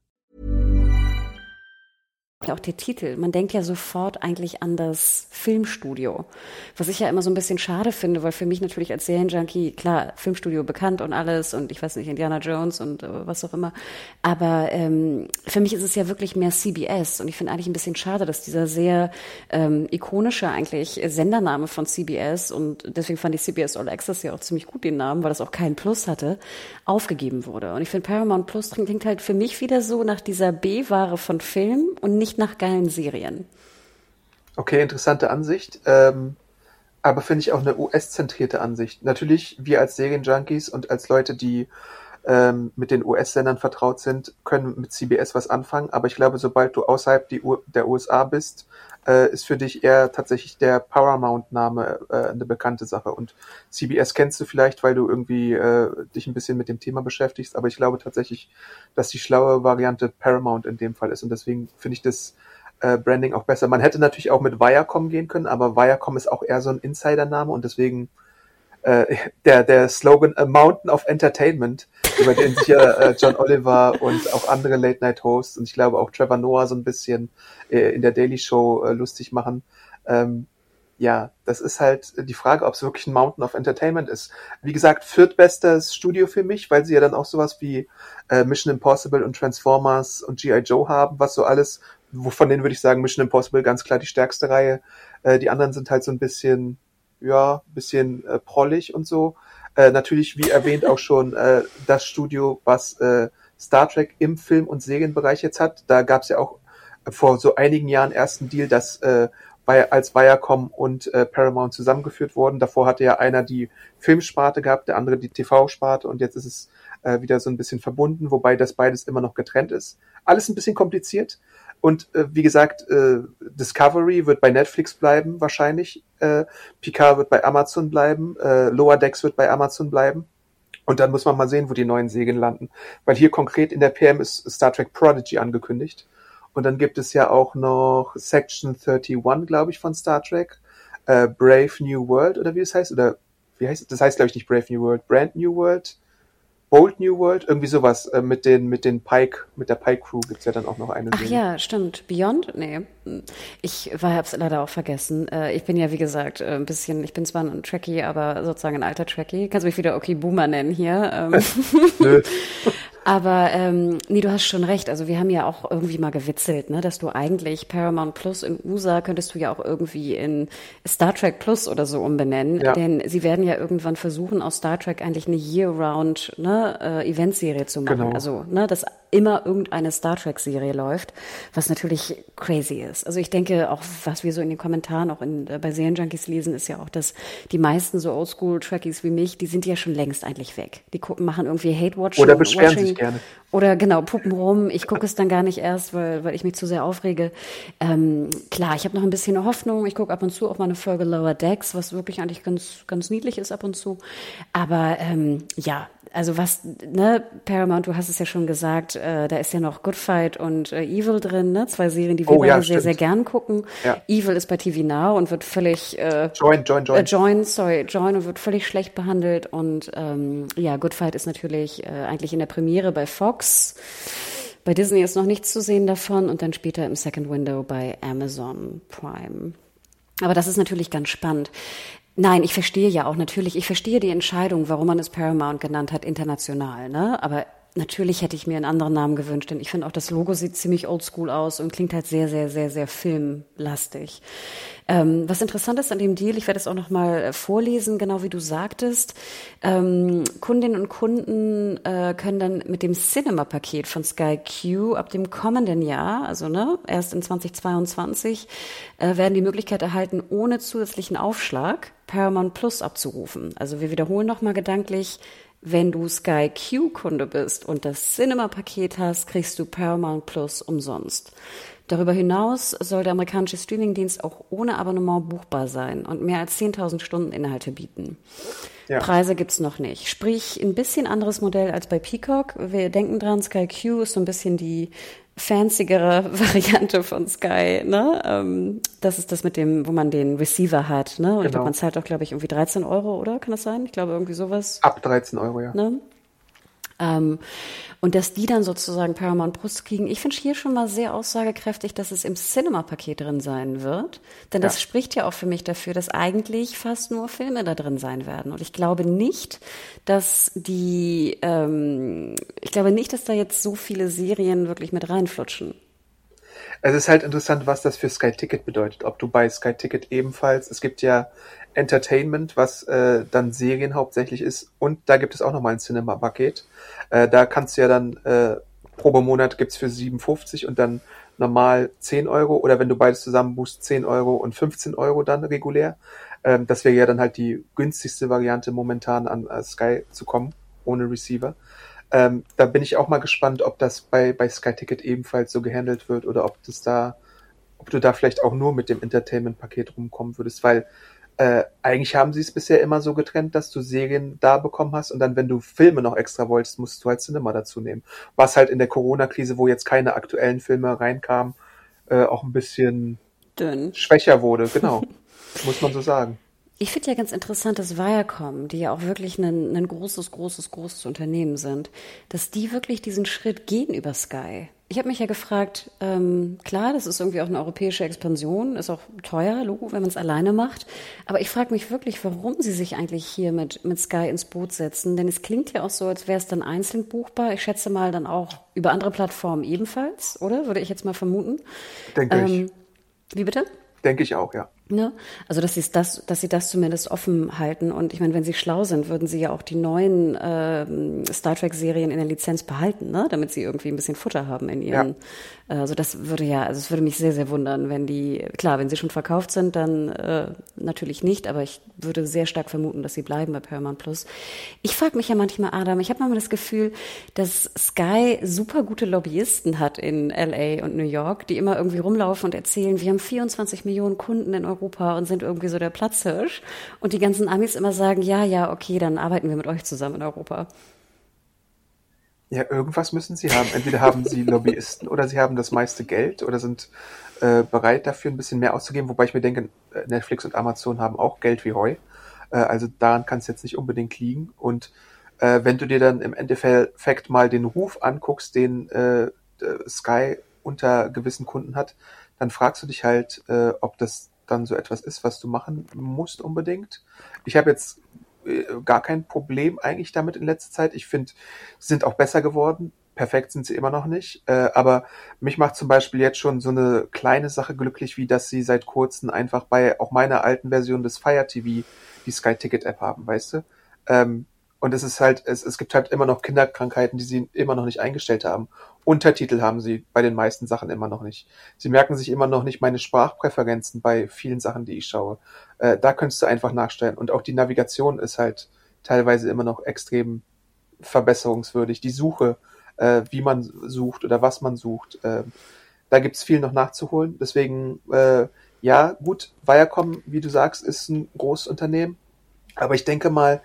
Auch der Titel, man denkt ja sofort eigentlich an das Filmstudio, was ich ja immer so ein bisschen schade finde, weil für mich natürlich als Serienjunkie, klar, Filmstudio bekannt und alles und ich weiß nicht, Indiana Jones und äh, was auch immer, aber ähm, für mich ist es ja wirklich mehr CBS und ich finde eigentlich ein bisschen schade, dass dieser sehr ähm, ikonische eigentlich Sendername von CBS und deswegen fand ich CBS All Access ja auch ziemlich gut den Namen, weil das auch keinen Plus hatte, aufgegeben wurde. Und ich finde Paramount Plus klingt halt für mich wieder so nach dieser B-Ware von Film und nicht nicht nach geilen Serien. Okay, interessante Ansicht. Ähm, aber finde ich auch eine US-zentrierte Ansicht. Natürlich, wir als Serienjunkies und als Leute, die ähm, mit den US-Sendern vertraut sind, können mit CBS was anfangen. Aber ich glaube, sobald du außerhalb der USA bist, äh, ist für dich eher tatsächlich der Paramount-Name äh, eine bekannte Sache. Und CBS kennst du vielleicht, weil du irgendwie äh, dich ein bisschen mit dem Thema beschäftigst. Aber ich glaube tatsächlich, dass die schlaue Variante Paramount in dem Fall ist. Und deswegen finde ich das äh, Branding auch besser. Man hätte natürlich auch mit Viacom gehen können, aber Viacom ist auch eher so ein Insider-Name und deswegen äh, der, der Slogan A Mountain of Entertainment, über den sich ja äh, John Oliver und auch andere Late-Night-Hosts und ich glaube auch Trevor Noah so ein bisschen äh, in der Daily Show äh, lustig machen. Ähm, ja, das ist halt die Frage, ob es wirklich ein Mountain of Entertainment ist. Wie gesagt, viertbestes Studio für mich, weil sie ja dann auch sowas wie äh, Mission Impossible und Transformers und G.I. Joe haben, was so alles, wovon denen würde ich sagen, Mission Impossible ganz klar die stärkste Reihe. Äh, die anderen sind halt so ein bisschen, ja, bisschen äh, prollig und so. Äh, natürlich, wie erwähnt, auch schon äh, das Studio, was äh, Star Trek im Film- und Serienbereich jetzt hat. Da gab es ja auch vor so einigen Jahren ersten Deal, dass äh, als Viacom und äh, Paramount zusammengeführt wurden. Davor hatte ja einer die Filmsparte gehabt, der andere die TV-Sparte und jetzt ist es äh, wieder so ein bisschen verbunden, wobei das beides immer noch getrennt ist. Alles ein bisschen kompliziert. Und äh, wie gesagt, äh, Discovery wird bei Netflix bleiben, wahrscheinlich. Äh, Picard wird bei Amazon bleiben. Äh, Lower Decks wird bei Amazon bleiben. Und dann muss man mal sehen, wo die neuen Segen landen. Weil hier konkret in der PM ist Star Trek Prodigy angekündigt. Und dann gibt es ja auch noch Section 31, glaube ich, von Star Trek. Äh, Brave New World, oder wie es heißt? Oder wie heißt es? Das heißt, glaube ich, nicht Brave New World, Brand New World. Bold New World, irgendwie sowas äh, mit den mit den Pike, mit der Pike Crew gibt's ja dann auch noch eine. Ach ja, stimmt. Beyond? Nee. Ich war hab's leider auch vergessen. Äh, ich bin ja wie gesagt äh, ein bisschen, ich bin zwar ein Trekkie, aber sozusagen ein alter Trekkie. Kannst du mich wieder okay Boomer nennen hier? Ähm. (laughs) Nö. (laughs) Aber ähm, nee, du hast schon recht. Also wir haben ja auch irgendwie mal gewitzelt, ne, dass du eigentlich Paramount Plus in USA könntest du ja auch irgendwie in Star Trek Plus oder so umbenennen. Ja. Denn sie werden ja irgendwann versuchen, aus Star Trek eigentlich eine Year-Round ne, äh, Eventserie zu machen. Genau. Also, ne, dass immer irgendeine Star Trek-Serie läuft, was natürlich crazy ist. Also ich denke, auch was wir so in den Kommentaren auch in, äh, bei Serienjunkies lesen, ist ja auch, dass die meisten so Oldschool-Trekkies wie mich, die sind ja schon längst eigentlich weg. Die gucken, machen irgendwie Hate-Watching. Oder beschweren sich gerne. Oder genau, puppen rum. Ich gucke es dann gar nicht erst, weil, weil ich mich zu sehr aufrege. Ähm, klar, ich habe noch ein bisschen Hoffnung. Ich gucke ab und zu auch mal eine Folge Lower Decks, was wirklich eigentlich ganz, ganz niedlich ist ab und zu. Aber ähm, ja, also was, ne, Paramount, du hast es ja schon gesagt, äh, da ist ja noch Good Fight und äh, Evil drin, ne? Zwei Serien, die wir oh, ja, sehr, sehr gern gucken. Ja. Evil ist bei TV Now und wird völlig äh, Join, Join, Join. Äh, Join, sorry, Join und wird völlig schlecht behandelt. Und ähm, ja, Good Fight ist natürlich äh, eigentlich in der Premiere bei Fox. Bei Disney ist noch nichts zu sehen davon und dann später im Second Window bei Amazon Prime. Aber das ist natürlich ganz spannend. Nein, ich verstehe ja auch natürlich, ich verstehe die Entscheidung, warum man es Paramount genannt hat, international, ne? Aber natürlich hätte ich mir einen anderen Namen gewünscht, denn ich finde auch das Logo sieht ziemlich oldschool aus und klingt halt sehr, sehr, sehr, sehr filmlastig. Ähm, was interessant ist an dem Deal, ich werde es auch noch mal äh, vorlesen, genau wie du sagtest. Ähm, Kundinnen und Kunden äh, können dann mit dem Cinema-Paket von Sky Q ab dem kommenden Jahr, also ne, erst in 2022, äh, werden die Möglichkeit erhalten, ohne zusätzlichen Aufschlag Paramount Plus abzurufen. Also wir wiederholen noch mal gedanklich, wenn du Sky Q-Kunde bist und das Cinema-Paket hast, kriegst du Paramount Plus umsonst. Darüber hinaus soll der amerikanische Streamingdienst auch ohne Abonnement buchbar sein und mehr als 10.000 Stunden Inhalte bieten. Ja. Preise gibt's noch nicht. Sprich, ein bisschen anderes Modell als bei Peacock. Wir denken dran, Sky Q ist so ein bisschen die fancyere (laughs) Variante von Sky, ne? Ähm, das ist das mit dem, wo man den Receiver hat, ne? Und genau. man zahlt auch, glaube ich, irgendwie 13 Euro, oder? Kann das sein? Ich glaube, irgendwie sowas. Ab 13 Euro, ja. Ne? Ähm, und dass die dann sozusagen Paramount Plus kriegen, ich finde hier schon mal sehr aussagekräftig, dass es im Cinema-Paket drin sein wird. Denn ja. das spricht ja auch für mich dafür, dass eigentlich fast nur Filme da drin sein werden. Und ich glaube nicht, dass die, ähm, ich glaube nicht, dass da jetzt so viele Serien wirklich mit reinflutschen. Es ist halt interessant, was das für Sky Ticket bedeutet. Ob du bei Sky Ticket ebenfalls, es gibt ja Entertainment, was äh, dann Serien hauptsächlich ist. Und da gibt es auch nochmal ein Cinema-Paket. Äh, da kannst du ja dann äh, pro Monat gibt's für 57 und dann normal 10 Euro oder wenn du beides zusammen buchst, 10 Euro und 15 Euro dann regulär. Ähm, das wäre ja dann halt die günstigste Variante momentan an äh, Sky zu kommen, ohne Receiver. Ähm, da bin ich auch mal gespannt, ob das bei, bei Sky Ticket ebenfalls so gehandelt wird oder ob das da, ob du da vielleicht auch nur mit dem Entertainment-Paket rumkommen würdest, weil äh, eigentlich haben sie es bisher immer so getrennt, dass du Serien da bekommen hast und dann, wenn du Filme noch extra wolltest, musst du halt Cinema dazu nehmen. Was halt in der Corona-Krise, wo jetzt keine aktuellen Filme reinkamen, äh, auch ein bisschen Dünn. schwächer wurde, genau. (laughs) muss man so sagen. Ich finde ja ganz interessant, dass Viacom, die ja auch wirklich ein, ein großes, großes, großes Unternehmen sind, dass die wirklich diesen Schritt gehen über Sky. Ich habe mich ja gefragt, ähm, klar, das ist irgendwie auch eine europäische Expansion, ist auch teuer, Logo, wenn man es alleine macht. Aber ich frage mich wirklich, warum sie sich eigentlich hier mit, mit Sky ins Boot setzen. Denn es klingt ja auch so, als wäre es dann einzeln buchbar. Ich schätze mal dann auch über andere Plattformen ebenfalls, oder? Würde ich jetzt mal vermuten. Denke ähm, ich. Wie bitte? Denke ich auch, ja. Ne? Also dass sie das, dass sie das zumindest offen halten. Und ich meine, wenn sie schlau sind, würden sie ja auch die neuen äh, Star Trek-Serien in der Lizenz behalten, ne? damit sie irgendwie ein bisschen Futter haben in ihren. Ja. Also das würde ja, also es würde mich sehr, sehr wundern, wenn die, klar, wenn sie schon verkauft sind, dann äh, natürlich nicht, aber ich würde sehr stark vermuten, dass sie bleiben bei Paramount Plus. Ich frage mich ja manchmal, Adam, ich habe manchmal das Gefühl, dass Sky super gute Lobbyisten hat in LA und New York, die immer irgendwie rumlaufen und erzählen, wir haben 24 Millionen Kunden in Europa Europa und sind irgendwie so der Platzhirsch. Und die ganzen Amis immer sagen, ja, ja, okay, dann arbeiten wir mit euch zusammen in Europa. Ja, irgendwas müssen sie haben. Entweder haben sie (laughs) Lobbyisten oder sie haben das meiste Geld oder sind äh, bereit dafür ein bisschen mehr auszugeben, wobei ich mir denke, äh, Netflix und Amazon haben auch Geld wie Heu. Äh, also daran kann es jetzt nicht unbedingt liegen. Und äh, wenn du dir dann im Endeffekt mal den Ruf anguckst, den äh, Sky unter gewissen Kunden hat, dann fragst du dich halt, äh, ob das dann so etwas ist, was du machen musst unbedingt. Ich habe jetzt äh, gar kein Problem eigentlich damit in letzter Zeit. Ich finde, sie sind auch besser geworden. Perfekt sind sie immer noch nicht. Äh, aber mich macht zum Beispiel jetzt schon so eine kleine Sache glücklich, wie dass sie seit kurzem einfach bei auch meiner alten Version des Fire TV die Sky Ticket App haben, weißt du? Ähm, und es ist halt, es, es gibt halt immer noch Kinderkrankheiten, die sie immer noch nicht eingestellt haben. Untertitel haben sie bei den meisten Sachen immer noch nicht. Sie merken sich immer noch nicht meine Sprachpräferenzen bei vielen Sachen, die ich schaue. Äh, da könntest du einfach nachstellen. Und auch die Navigation ist halt teilweise immer noch extrem verbesserungswürdig. Die Suche, äh, wie man sucht oder was man sucht, äh, da gibt's viel noch nachzuholen. Deswegen, äh, ja, gut, Viacom, wie du sagst, ist ein großes Unternehmen. Aber ich denke mal,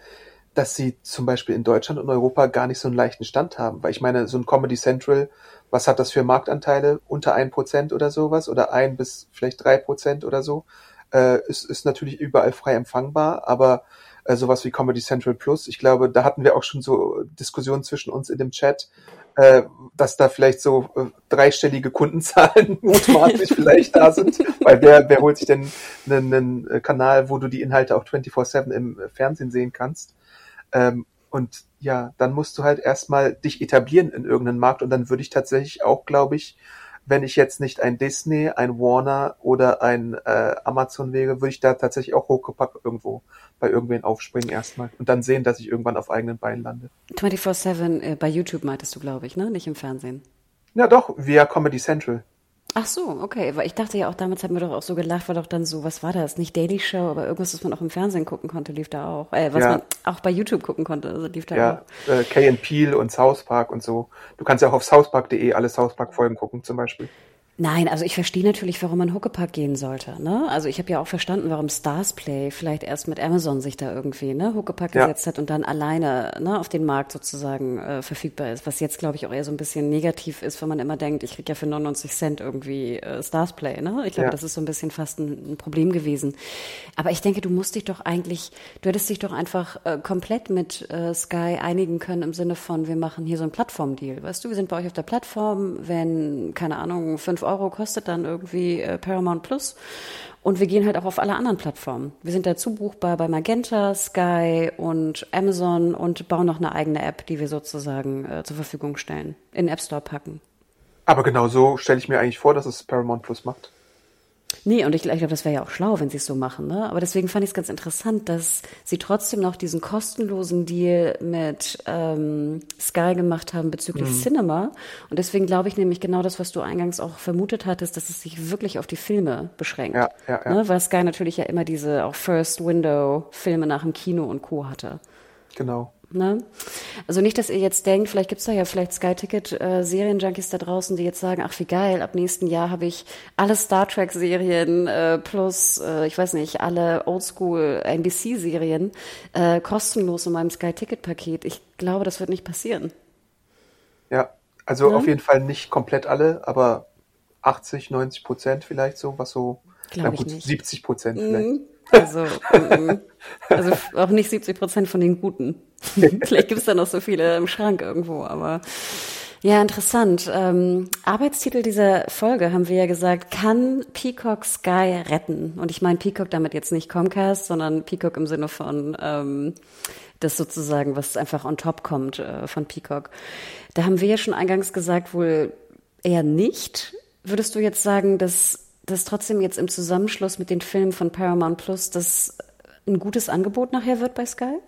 dass sie zum Beispiel in Deutschland und Europa gar nicht so einen leichten Stand haben. Weil ich meine, so ein Comedy Central, was hat das für Marktanteile? Unter ein Prozent oder sowas? Oder ein bis vielleicht drei Prozent oder so? Äh, ist, ist natürlich überall frei empfangbar, aber äh, sowas wie Comedy Central Plus, ich glaube, da hatten wir auch schon so Diskussionen zwischen uns in dem Chat, äh, dass da vielleicht so äh, dreistellige Kundenzahlen (laughs) mutmaßlich vielleicht da sind, weil wer, wer holt sich denn einen, einen Kanal, wo du die Inhalte auch 24-7 im Fernsehen sehen kannst? Ähm, und ja, dann musst du halt erstmal dich etablieren in irgendeinem Markt und dann würde ich tatsächlich auch, glaube ich, wenn ich jetzt nicht ein Disney, ein Warner oder ein äh, Amazon wäre, würde ich da tatsächlich auch hochgepackt irgendwo bei irgendwen aufspringen erstmal und dann sehen, dass ich irgendwann auf eigenen Beinen lande. 24-7 äh, bei YouTube meintest du, glaube ich, ne? Nicht im Fernsehen. Ja, doch, via Comedy Central. Ach so, okay. Weil ich dachte ja auch, damals hat mir doch auch so gelacht, war doch dann so, was war das? Nicht Daily Show, aber irgendwas, was man auch im Fernsehen gucken konnte, lief da auch. Äh, was ja. man auch bei YouTube gucken konnte, also lief da ja, auch. Ja, äh, Kay Peel und South Park und so. Du kannst ja auch auf southpark.de alle South Park Folgen gucken zum Beispiel. Nein, also ich verstehe natürlich, warum man Huckepack gehen sollte. Ne? Also ich habe ja auch verstanden, warum Starsplay vielleicht erst mit Amazon sich da irgendwie ne, Huckepack ja. gesetzt hat und dann alleine ne, auf den Markt sozusagen äh, verfügbar ist. Was jetzt, glaube ich, auch eher so ein bisschen negativ ist, wenn man immer denkt, ich krieg ja für 99 Cent irgendwie äh, Starsplay. Ne? Ich glaube, ja. das ist so ein bisschen fast ein, ein, Problem gewesen. Aber ich denke, du musst dich doch eigentlich, du hättest dich doch einfach äh, komplett mit äh, Sky einigen können im Sinne von, wir machen hier so einen Plattformdeal. Weißt du, wir sind bei euch auf der Plattform, wenn, keine Ahnung, fünf Euro kostet dann irgendwie äh, Paramount Plus. Und wir gehen halt auch auf alle anderen Plattformen. Wir sind dazu buchbar bei Magenta, Sky und Amazon und bauen noch eine eigene App, die wir sozusagen äh, zur Verfügung stellen, in den App Store packen. Aber genau so stelle ich mir eigentlich vor, dass es Paramount Plus macht. Nee, und ich, ich glaube, das wäre ja auch schlau, wenn sie es so machen. Ne? Aber deswegen fand ich es ganz interessant, dass sie trotzdem noch diesen kostenlosen Deal mit ähm, Sky gemacht haben bezüglich mhm. Cinema. Und deswegen glaube ich nämlich genau das, was du eingangs auch vermutet hattest, dass es sich wirklich auf die Filme beschränkt. Ja, ja, ja. Ne? Weil Sky natürlich ja immer diese auch First Window Filme nach dem Kino und Co. hatte. Genau. Ne? Also nicht, dass ihr jetzt denkt, vielleicht gibt's da ja vielleicht Sky-Ticket-Serien-Junkies äh, da draußen, die jetzt sagen, ach wie geil, ab nächsten Jahr habe ich alle Star Trek-Serien äh, plus, äh, ich weiß nicht, alle Oldschool-NBC-Serien äh, kostenlos in meinem Sky-Ticket-Paket. Ich glaube, das wird nicht passieren. Ja, also ne? auf jeden Fall nicht komplett alle, aber 80, 90 Prozent vielleicht so, was so, ja, gut, 70 Prozent vielleicht. Mhm. Also, mm, also auch nicht 70 Prozent von den Guten. (laughs) Vielleicht gibt es da noch so viele im Schrank irgendwo, aber ja, interessant. Ähm, Arbeitstitel dieser Folge haben wir ja gesagt, kann Peacock Sky retten? Und ich meine Peacock damit jetzt nicht Comcast, sondern Peacock im Sinne von ähm, das sozusagen, was einfach on top kommt äh, von Peacock. Da haben wir ja schon eingangs gesagt, wohl eher nicht. Würdest du jetzt sagen, dass dass trotzdem jetzt im Zusammenschluss mit den Filmen von Paramount Plus das ein gutes Angebot nachher wird bei Sky?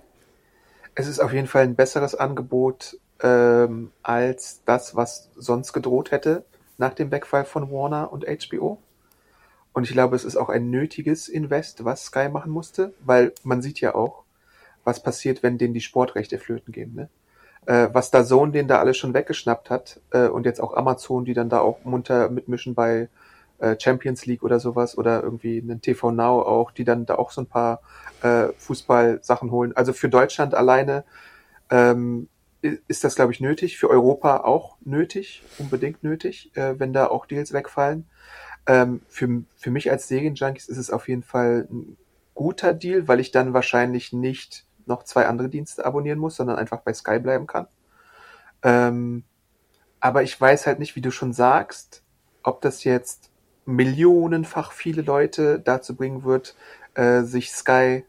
Es ist auf jeden Fall ein besseres Angebot ähm, als das, was sonst gedroht hätte nach dem Wegfall von Warner und HBO. Und ich glaube, es ist auch ein nötiges Invest, was Sky machen musste, weil man sieht ja auch, was passiert, wenn denen die Sportrechte flöten gehen. Ne? Äh, was da Zone den da alles schon weggeschnappt hat äh, und jetzt auch Amazon, die dann da auch munter mitmischen bei äh, Champions League oder sowas oder irgendwie einen TV Now auch, die dann da auch so ein paar äh, Fußball-Sachen holen. Also für Deutschland alleine ähm, ist das, glaube ich, nötig. Für Europa auch nötig, unbedingt nötig, äh, wenn da auch Deals wegfallen. Ähm, für, für mich als Serienjunkies ist es auf jeden Fall ein guter Deal, weil ich dann wahrscheinlich nicht noch zwei andere Dienste abonnieren muss, sondern einfach bei Sky bleiben kann. Ähm, aber ich weiß halt nicht, wie du schon sagst, ob das jetzt millionenfach viele Leute dazu bringen wird, äh, sich Sky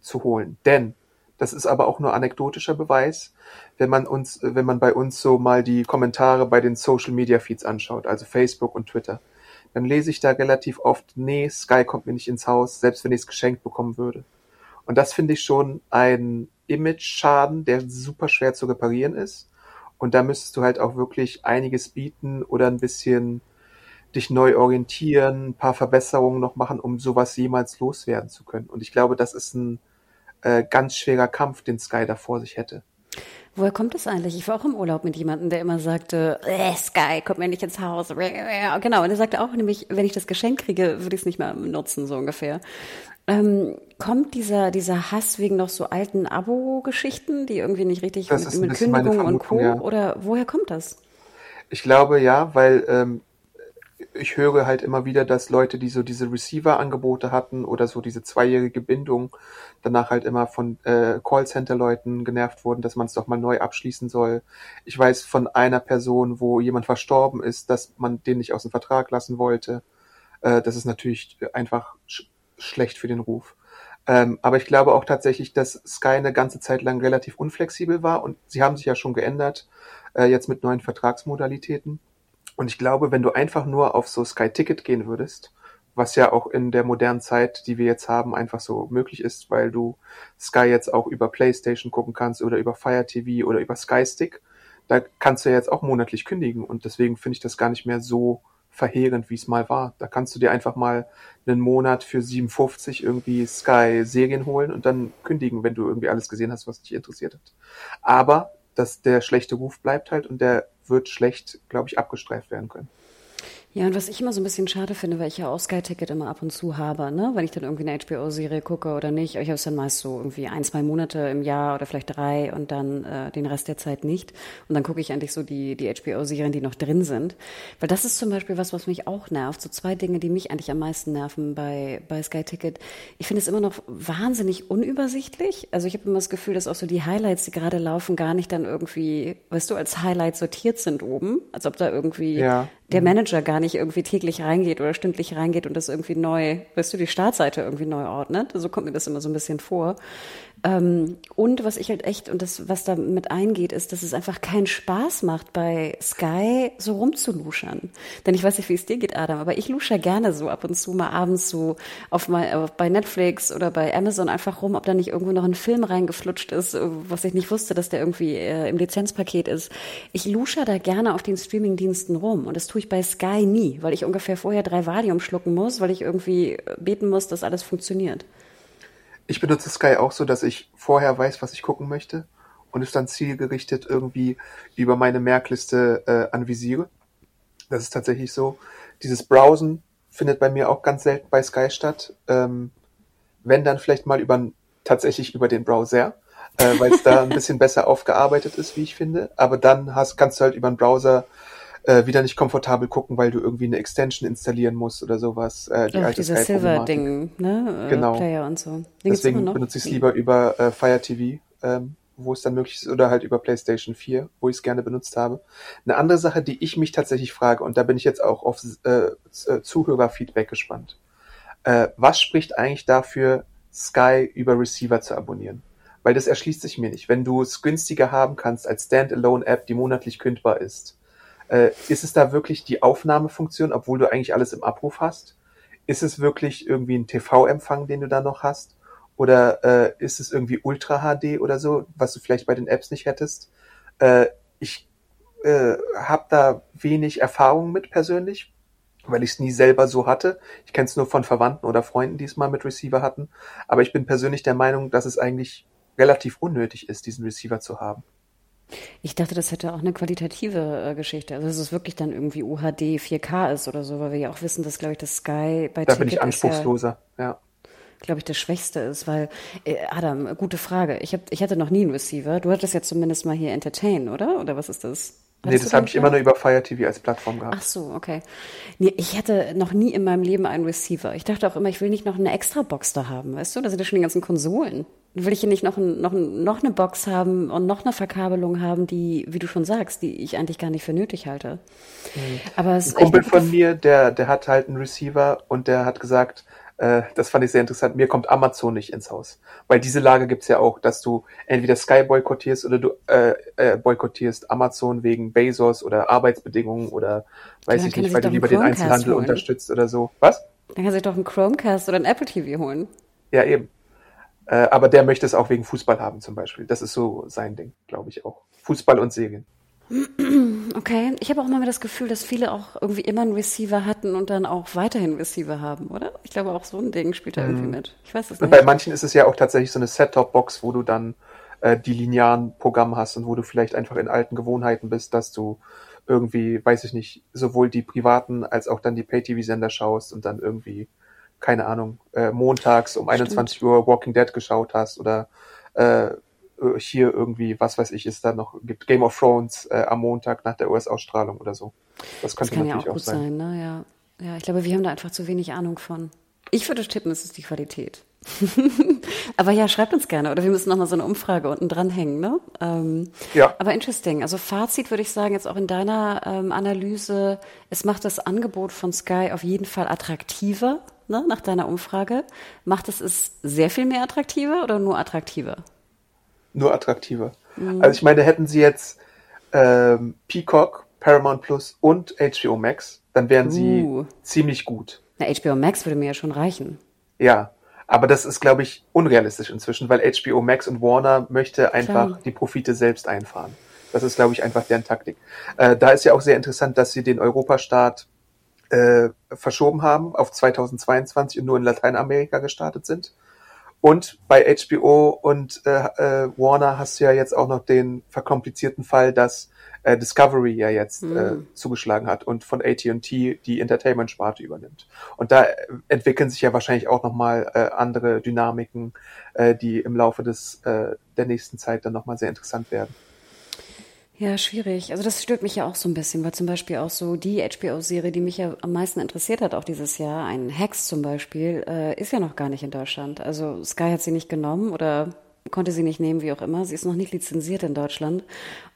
zu holen. Denn das ist aber auch nur anekdotischer Beweis, wenn man uns, wenn man bei uns so mal die Kommentare bei den Social Media Feeds anschaut, also Facebook und Twitter, dann lese ich da relativ oft, nee, Sky kommt mir nicht ins Haus, selbst wenn ich es geschenkt bekommen würde. Und das finde ich schon ein Image-Schaden, der super schwer zu reparieren ist. Und da müsstest du halt auch wirklich einiges bieten oder ein bisschen dich neu orientieren, ein paar Verbesserungen noch machen, um sowas jemals loswerden zu können. Und ich glaube, das ist ein äh, ganz schwerer Kampf, den Sky da vor sich hätte. Woher kommt das eigentlich? Ich war auch im Urlaub mit jemandem, der immer sagte, äh, Sky, kommt mir nicht ins Haus. Genau, und er sagte auch nämlich, wenn ich das Geschenk kriege, würde ich es nicht mehr nutzen, so ungefähr. Ähm, kommt dieser, dieser Hass wegen noch so alten Abo-Geschichten, die irgendwie nicht richtig das mit, mit Kündigungen und Co. Ja. Oder woher kommt das? Ich glaube ja, weil ähm, ich höre halt immer wieder, dass Leute, die so diese Receiver-Angebote hatten oder so diese zweijährige Bindung, danach halt immer von äh, Callcenter-Leuten genervt wurden, dass man es doch mal neu abschließen soll. Ich weiß von einer Person, wo jemand verstorben ist, dass man den nicht aus dem Vertrag lassen wollte. Äh, das ist natürlich einfach sch schlecht für den Ruf. Ähm, aber ich glaube auch tatsächlich, dass Sky eine ganze Zeit lang relativ unflexibel war und sie haben sich ja schon geändert, äh, jetzt mit neuen Vertragsmodalitäten. Und ich glaube, wenn du einfach nur auf so Sky Ticket gehen würdest, was ja auch in der modernen Zeit, die wir jetzt haben, einfach so möglich ist, weil du Sky jetzt auch über PlayStation gucken kannst oder über Fire TV oder über Sky Stick, da kannst du ja jetzt auch monatlich kündigen und deswegen finde ich das gar nicht mehr so verheerend, wie es mal war. Da kannst du dir einfach mal einen Monat für 57 irgendwie Sky Serien holen und dann kündigen, wenn du irgendwie alles gesehen hast, was dich interessiert hat. Aber dass der schlechte Ruf bleibt halt und der wird schlecht, glaube ich, abgestreift werden können. Ja, und was ich immer so ein bisschen schade finde, weil ich ja auch Sky-Ticket immer ab und zu habe, ne? wenn ich dann irgendwie eine HBO-Serie gucke oder nicht. Ich habe es dann meist so irgendwie ein, zwei Monate im Jahr oder vielleicht drei und dann äh, den Rest der Zeit nicht. Und dann gucke ich eigentlich so die, die HBO-Serien, die noch drin sind. Weil das ist zum Beispiel was, was mich auch nervt. So zwei Dinge, die mich eigentlich am meisten nerven bei, bei Sky-Ticket. Ich finde es immer noch wahnsinnig unübersichtlich. Also ich habe immer das Gefühl, dass auch so die Highlights, die gerade laufen, gar nicht dann irgendwie, weißt du, als Highlight sortiert sind oben. Als ob da irgendwie ja der mhm. Manager gar nicht irgendwie täglich reingeht oder stündlich reingeht und das irgendwie neu, weißt du, die Startseite irgendwie neu ordnet. So kommt mir das immer so ein bisschen vor. Ähm, und was ich halt echt, und das, was da mit eingeht, ist, dass es einfach keinen Spaß macht, bei Sky so rumzuluschern. Denn ich weiß nicht, wie es dir geht, Adam, aber ich lusche gerne so ab und zu mal abends so auf mal, auf, bei Netflix oder bei Amazon einfach rum, ob da nicht irgendwo noch ein Film reingeflutscht ist, was ich nicht wusste, dass der irgendwie äh, im Lizenzpaket ist. Ich lusche da gerne auf den Streamingdiensten rum und das tue ich bei Sky nie, weil ich ungefähr vorher drei Valium schlucken muss, weil ich irgendwie beten muss, dass alles funktioniert. Ich benutze Sky auch so, dass ich vorher weiß, was ich gucken möchte und es dann zielgerichtet irgendwie über meine Merkliste äh, anvisiere. Das ist tatsächlich so. Dieses Browsen findet bei mir auch ganz selten bei Sky statt. Ähm, wenn dann vielleicht mal über tatsächlich über den Browser, äh, weil es da ein (laughs) bisschen besser aufgearbeitet ist, wie ich finde. Aber dann hast, kannst du halt über den Browser äh, wieder nicht komfortabel gucken, weil du irgendwie eine Extension installieren musst oder sowas. Äh, die Ach, alte dieser Silver-Ding, ne? Äh, genau. Player und so. Den Deswegen benutze ich es lieber über äh, Fire TV, ähm, wo es dann möglich ist, oder halt über PlayStation 4, wo ich es gerne benutzt habe. Eine andere Sache, die ich mich tatsächlich frage, und da bin ich jetzt auch auf äh, äh, Zuhörerfeedback gespannt. Äh, was spricht eigentlich dafür, Sky über Receiver zu abonnieren? Weil das erschließt sich mir nicht. Wenn du es günstiger haben kannst als Standalone-App, die monatlich kündbar ist, äh, ist es da wirklich die Aufnahmefunktion, obwohl du eigentlich alles im Abruf hast? Ist es wirklich irgendwie ein TV-Empfang, den du da noch hast? Oder äh, ist es irgendwie Ultra HD oder so, was du vielleicht bei den Apps nicht hättest? Äh, ich äh, habe da wenig Erfahrung mit persönlich, weil ich es nie selber so hatte. Ich kenne es nur von Verwandten oder Freunden, die es mal mit Receiver hatten. Aber ich bin persönlich der Meinung, dass es eigentlich relativ unnötig ist, diesen Receiver zu haben. Ich dachte, das hätte auch eine qualitative äh, Geschichte. Also, dass es wirklich dann irgendwie UHD 4K ist oder so, weil wir ja auch wissen, dass, glaube ich, das Sky bei Da Ticket bin ich anspruchsloser, ja. ja. glaube ich, das Schwächste ist, weil, äh, Adam, gute Frage. Ich, hab, ich hatte noch nie einen Receiver. Du hattest ja zumindest mal hier Entertain, oder? Oder was ist das? Nee, das habe ich immer nur über Fire TV als Plattform gehabt. Ach so, okay. Nee, ich hatte noch nie in meinem Leben einen Receiver. Ich dachte auch immer, ich will nicht noch eine extra Box da haben, weißt du? Da sind ja schon die ganzen Konsolen. Will ich hier nicht noch, ein, noch, noch eine Box haben und noch eine Verkabelung haben, die, wie du schon sagst, die ich eigentlich gar nicht für nötig halte. Mhm. Aber es ein Kumpel von mir, der, der hat halt einen Receiver und der hat gesagt, äh, das fand ich sehr interessant. Mir kommt Amazon nicht ins Haus. Weil diese Lage gibt's ja auch, dass du entweder Sky boykottierst oder du äh, äh, boykottierst Amazon wegen Bezos oder Arbeitsbedingungen oder weiß ja, ich nicht, weil du lieber den Einzelhandel holen. unterstützt oder so. Was? Dann kann sich doch einen Chromecast oder ein Apple TV holen. Ja, eben. Äh, aber der möchte es auch wegen Fußball haben zum Beispiel. Das ist so sein Ding, glaube ich auch. Fußball und Serien. Okay, ich habe auch mal das Gefühl, dass viele auch irgendwie immer einen Receiver hatten und dann auch weiterhin Receiver haben, oder? Ich glaube, auch so ein Ding spielt da mhm. irgendwie mit. Ich weiß es nicht. Bei manchen ist es ja auch tatsächlich so eine Set-Top-Box, wo du dann äh, die linearen Programme hast und wo du vielleicht einfach in alten Gewohnheiten bist, dass du irgendwie, weiß ich nicht, sowohl die privaten als auch dann die Pay-TV-Sender schaust und dann irgendwie, keine Ahnung, äh, montags um Stimmt. 21 Uhr Walking Dead geschaut hast oder äh, hier irgendwie, was weiß ich, ist da noch, gibt Game of Thrones äh, am Montag nach der US-Ausstrahlung oder so. Das könnte das kann natürlich ja auch, gut sein. sein ne? ja. ja, ich glaube, wir haben da einfach zu wenig Ahnung von. Ich würde tippen, es ist die Qualität. (laughs) aber ja, schreibt uns gerne. Oder wir müssen nochmal so eine Umfrage unten dranhängen. Ne? Ähm, ja. Aber interesting. Also Fazit würde ich sagen, jetzt auch in deiner ähm, Analyse, es macht das Angebot von Sky auf jeden Fall attraktiver, ne? nach deiner Umfrage. Macht es es sehr viel mehr attraktiver oder nur attraktiver? Nur attraktiver. Mhm. Also ich meine, hätten sie jetzt ähm, Peacock, Paramount Plus und HBO Max, dann wären sie uh. ziemlich gut. Na, HBO Max würde mir ja schon reichen. Ja, aber das ist, glaube ich, unrealistisch inzwischen, weil HBO Max und Warner möchte einfach Klar. die Profite selbst einfahren. Das ist, glaube ich, einfach deren Taktik. Äh, da ist ja auch sehr interessant, dass sie den Europastart äh, verschoben haben auf 2022 und nur in Lateinamerika gestartet sind. Und bei HBO und äh, äh, Warner hast du ja jetzt auch noch den verkomplizierten Fall, dass äh, Discovery ja jetzt mhm. äh, hm. zugeschlagen hat und von AT&T die Entertainment-Sparte übernimmt. Und da entwickeln sich ja wahrscheinlich auch nochmal äh, andere Dynamiken, äh, die im Laufe des äh, der nächsten Zeit dann nochmal sehr interessant werden. Ja, schwierig. Also das stört mich ja auch so ein bisschen, weil zum Beispiel auch so die HBO-Serie, die mich ja am meisten interessiert hat, auch dieses Jahr, ein Hex zum Beispiel, äh, ist ja noch gar nicht in Deutschland. Also Sky hat sie nicht genommen oder konnte sie nicht nehmen, wie auch immer. Sie ist noch nicht lizenziert in Deutschland.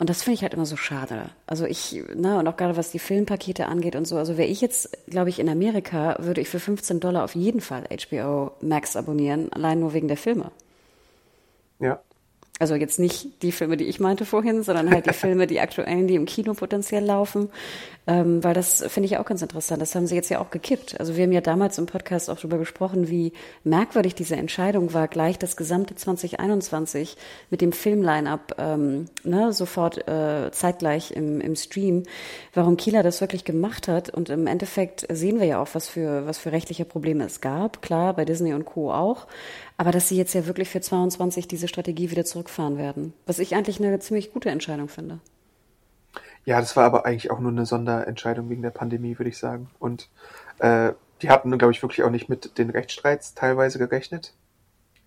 Und das finde ich halt immer so schade. Also ich, na, und auch gerade was die Filmpakete angeht und so. Also wäre ich jetzt, glaube ich, in Amerika, würde ich für 15 Dollar auf jeden Fall HBO Max abonnieren, allein nur wegen der Filme. Ja, also jetzt nicht die Filme, die ich meinte vorhin, sondern halt die (laughs) Filme, die aktuellen, die im Kino potenziell laufen. Ähm, weil das finde ich auch ganz interessant. Das haben sie jetzt ja auch gekippt. Also wir haben ja damals im Podcast auch darüber gesprochen, wie merkwürdig diese Entscheidung war, gleich das gesamte 2021 mit dem Film-Line-Up ähm, ne, sofort äh, zeitgleich im, im Stream, warum Kieler das wirklich gemacht hat. Und im Endeffekt sehen wir ja auch, was für, was für rechtliche Probleme es gab. Klar, bei Disney und Co. auch. Aber dass sie jetzt ja wirklich für 22 diese Strategie wieder zurückfahren werden. Was ich eigentlich eine ziemlich gute Entscheidung finde. Ja, das war aber eigentlich auch nur eine Sonderentscheidung wegen der Pandemie, würde ich sagen. Und äh, die hatten, glaube ich, wirklich auch nicht mit den Rechtsstreits teilweise gerechnet.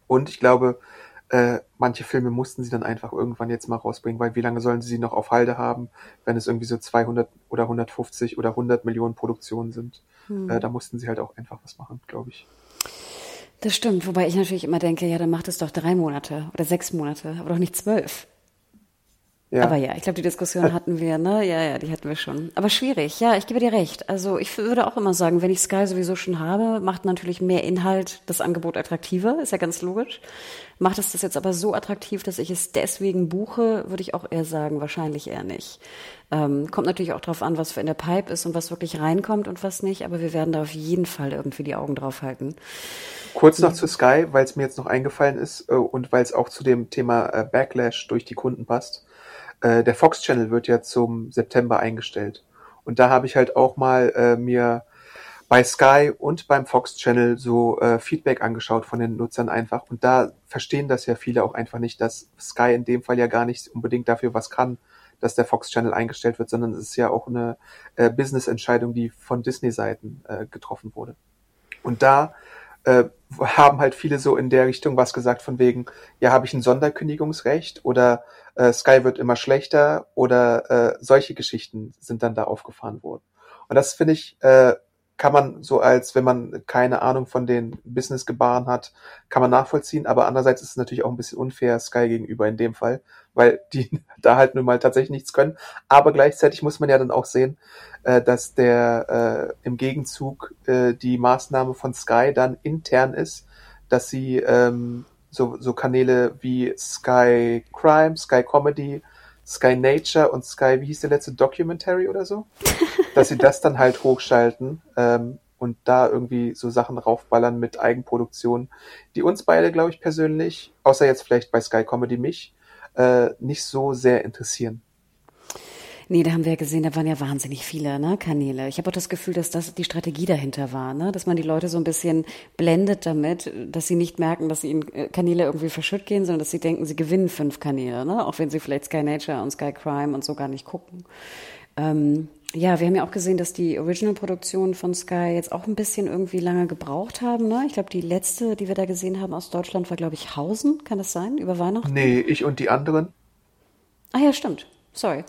Und ich glaube, äh, manche Filme mussten sie dann einfach irgendwann jetzt mal rausbringen, weil wie lange sollen sie sie noch auf Halde haben, wenn es irgendwie so 200 oder 150 oder 100 Millionen Produktionen sind. Hm. Äh, da mussten sie halt auch einfach was machen, glaube ich. Das stimmt, wobei ich natürlich immer denke, ja, dann macht es doch drei Monate oder sechs Monate, aber doch nicht zwölf. Ja. Aber ja, ich glaube, die Diskussion (laughs) hatten wir, ne? Ja, ja, die hatten wir schon. Aber schwierig, ja, ich gebe dir recht. Also ich würde auch immer sagen, wenn ich Sky sowieso schon habe, macht natürlich mehr Inhalt das Angebot attraktiver, ist ja ganz logisch. Macht es das jetzt aber so attraktiv, dass ich es deswegen buche, würde ich auch eher sagen, wahrscheinlich eher nicht. Ähm, kommt natürlich auch drauf an, was für in der Pipe ist und was wirklich reinkommt und was nicht, aber wir werden da auf jeden Fall irgendwie die Augen drauf halten. Kurz noch zu Sky, weil es mir jetzt noch eingefallen ist äh, und weil es auch zu dem Thema äh, Backlash durch die Kunden passt äh, der Fox Channel wird ja zum September eingestellt. Und da habe ich halt auch mal äh, mir bei Sky und beim Fox Channel so äh, Feedback angeschaut von den Nutzern einfach. Und da verstehen das ja viele auch einfach nicht, dass Sky in dem Fall ja gar nicht unbedingt dafür was kann, dass der Fox Channel eingestellt wird, sondern es ist ja auch eine äh, Business-Entscheidung, die von Disney-Seiten äh, getroffen wurde. Und da äh, haben halt viele so in der Richtung was gesagt von wegen, ja, habe ich ein Sonderkündigungsrecht oder äh, Sky wird immer schlechter oder äh, solche Geschichten sind dann da aufgefahren worden. Und das finde ich, äh, kann man so als, wenn man keine Ahnung von den Business-Gebaren hat, kann man nachvollziehen. Aber andererseits ist es natürlich auch ein bisschen unfair Sky gegenüber in dem Fall, weil die (laughs) da halt nun mal tatsächlich nichts können. Aber gleichzeitig muss man ja dann auch sehen, äh, dass der äh, im Gegenzug äh, die Maßnahme von Sky dann intern ist, dass sie ähm, so, so Kanäle wie Sky Crime, Sky Comedy, Sky Nature und Sky, wie hieß der letzte, Documentary oder so, (laughs) dass sie das dann halt hochschalten ähm, und da irgendwie so Sachen raufballern mit Eigenproduktionen, die uns beide, glaube ich, persönlich, außer jetzt vielleicht bei Sky Comedy mich, äh, nicht so sehr interessieren. Nee, da haben wir ja gesehen, da waren ja wahnsinnig viele ne, Kanäle. Ich habe auch das Gefühl, dass das die Strategie dahinter war, ne? dass man die Leute so ein bisschen blendet damit, dass sie nicht merken, dass ihnen äh, Kanäle irgendwie verschütt gehen, sondern dass sie denken, sie gewinnen fünf Kanäle, ne? auch wenn sie vielleicht Sky Nature und Sky Crime und so gar nicht gucken. Ähm, ja, wir haben ja auch gesehen, dass die Original-Produktionen von Sky jetzt auch ein bisschen irgendwie lange gebraucht haben. Ne? Ich glaube, die letzte, die wir da gesehen haben aus Deutschland, war, glaube ich, Hausen. Kann das sein? Über Weihnachten? Nee, ich und die anderen. Ah ja, stimmt. Sorry.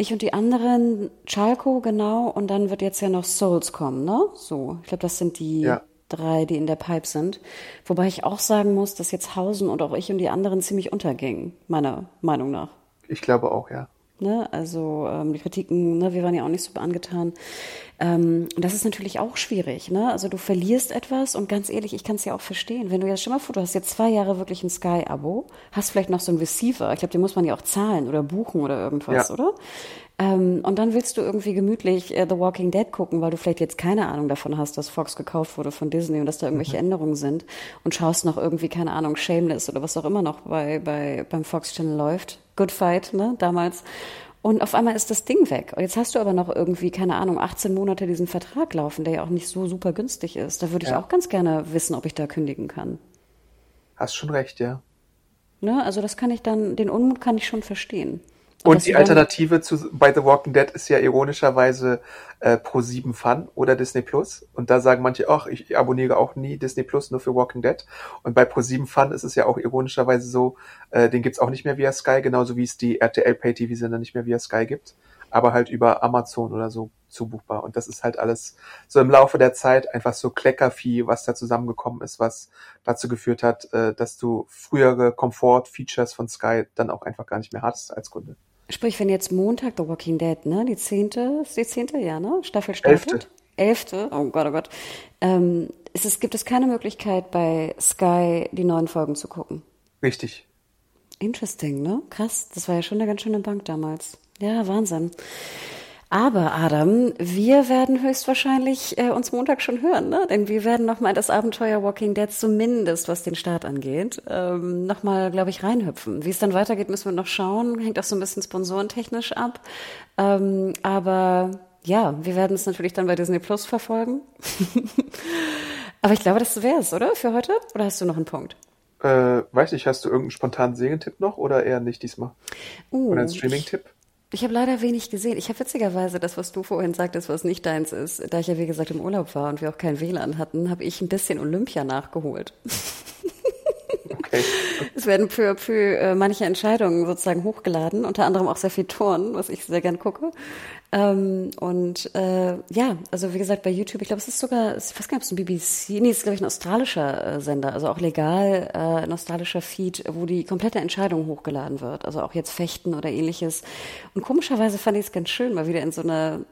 Ich und die anderen, Chalco, genau, und dann wird jetzt ja noch Souls kommen, ne? So, ich glaube, das sind die ja. drei, die in der Pipe sind. Wobei ich auch sagen muss, dass jetzt Hausen und auch ich und die anderen ziemlich untergingen, meiner Meinung nach. Ich glaube auch, ja. Ne? Also ähm, die Kritiken, ne, wir waren ja auch nicht so angetan. Ähm, und das ist natürlich auch schwierig. Ne? Also du verlierst etwas und ganz ehrlich, ich kann es ja auch verstehen. Wenn du jetzt, stell mal vor, du hast jetzt zwei Jahre wirklich ein Sky-Abo, hast vielleicht noch so ein Receiver. Ich glaube, den muss man ja auch zahlen oder buchen oder irgendwas, ja. oder? Ähm, und dann willst du irgendwie gemütlich äh, The Walking Dead gucken, weil du vielleicht jetzt keine Ahnung davon hast, dass Fox gekauft wurde von Disney und dass da irgendwelche mhm. Änderungen sind und schaust noch irgendwie, keine Ahnung, Shameless oder was auch immer noch bei, bei, beim Fox Channel läuft. Good Fight, ne, damals. Und auf einmal ist das Ding weg. Jetzt hast du aber noch irgendwie, keine Ahnung, 18 Monate diesen Vertrag laufen, der ja auch nicht so super günstig ist. Da würde ich ja. auch ganz gerne wissen, ob ich da kündigen kann. Hast schon recht, ja. Ne, also das kann ich dann, den Unmut kann ich schon verstehen. Und die Alternative zu bei The Walking Dead ist ja ironischerweise äh, Pro7 Fun oder Disney Plus. Und da sagen manche, ach, ich abonniere auch nie Disney Plus, nur für Walking Dead. Und bei Pro7 Fun ist es ja auch ironischerweise so, äh, den gibt's auch nicht mehr via Sky, genauso wie es die RTL Pay TV Sender nicht mehr via Sky gibt, aber halt über Amazon oder so zubuchbar. Und das ist halt alles so im Laufe der Zeit einfach so Kleckervieh, was da zusammengekommen ist, was dazu geführt hat, äh, dass du frühere Komfort-Features von Sky dann auch einfach gar nicht mehr hattest als Kunde. Sprich, wenn jetzt Montag The Walking Dead, ne, die zehnte, ist die zehnte, ja, ne, Staffel startet. Elfte. Elfte, oh Gott, oh Gott. Ähm, ist es, gibt es keine Möglichkeit bei Sky die neuen Folgen zu gucken? Richtig. Interesting, ne? Krass, das war ja schon eine ganz schöne Bank damals. Ja, Wahnsinn. Aber Adam, wir werden höchstwahrscheinlich äh, uns Montag schon hören, ne? denn wir werden nochmal das Abenteuer Walking Dead zumindest, was den Start angeht, ähm, nochmal, glaube ich, reinhüpfen. Wie es dann weitergeht, müssen wir noch schauen. Hängt auch so ein bisschen sponsorentechnisch ab. Ähm, aber ja, wir werden es natürlich dann bei Disney Plus verfolgen. (laughs) aber ich glaube, das wäre es, oder? Für heute? Oder hast du noch einen Punkt? Äh, weiß ich, hast du irgendeinen spontanen Serientipp noch oder eher nicht diesmal? Uh, oder einen Streaming-Tipp? Ich habe leider wenig gesehen. Ich habe witzigerweise das, was du vorhin sagtest, was nicht deins ist, da ich ja wie gesagt im Urlaub war und wir auch kein WLAN hatten, habe ich ein bisschen Olympia nachgeholt. (laughs) Okay. Es werden für, für äh, manche Entscheidungen sozusagen hochgeladen, unter anderem auch sehr viel Turn, was ich sehr gern gucke. Ähm, und äh, ja, also wie gesagt, bei YouTube, ich glaube, es ist sogar, ich weiß gar nicht, ob es ein BBC, nee, es ist, glaube ich, ein australischer äh, Sender, also auch legal, äh, ein australischer Feed, wo die komplette Entscheidung hochgeladen wird. Also auch jetzt Fechten oder ähnliches. Und komischerweise fand ich es ganz schön, mal wieder in so eine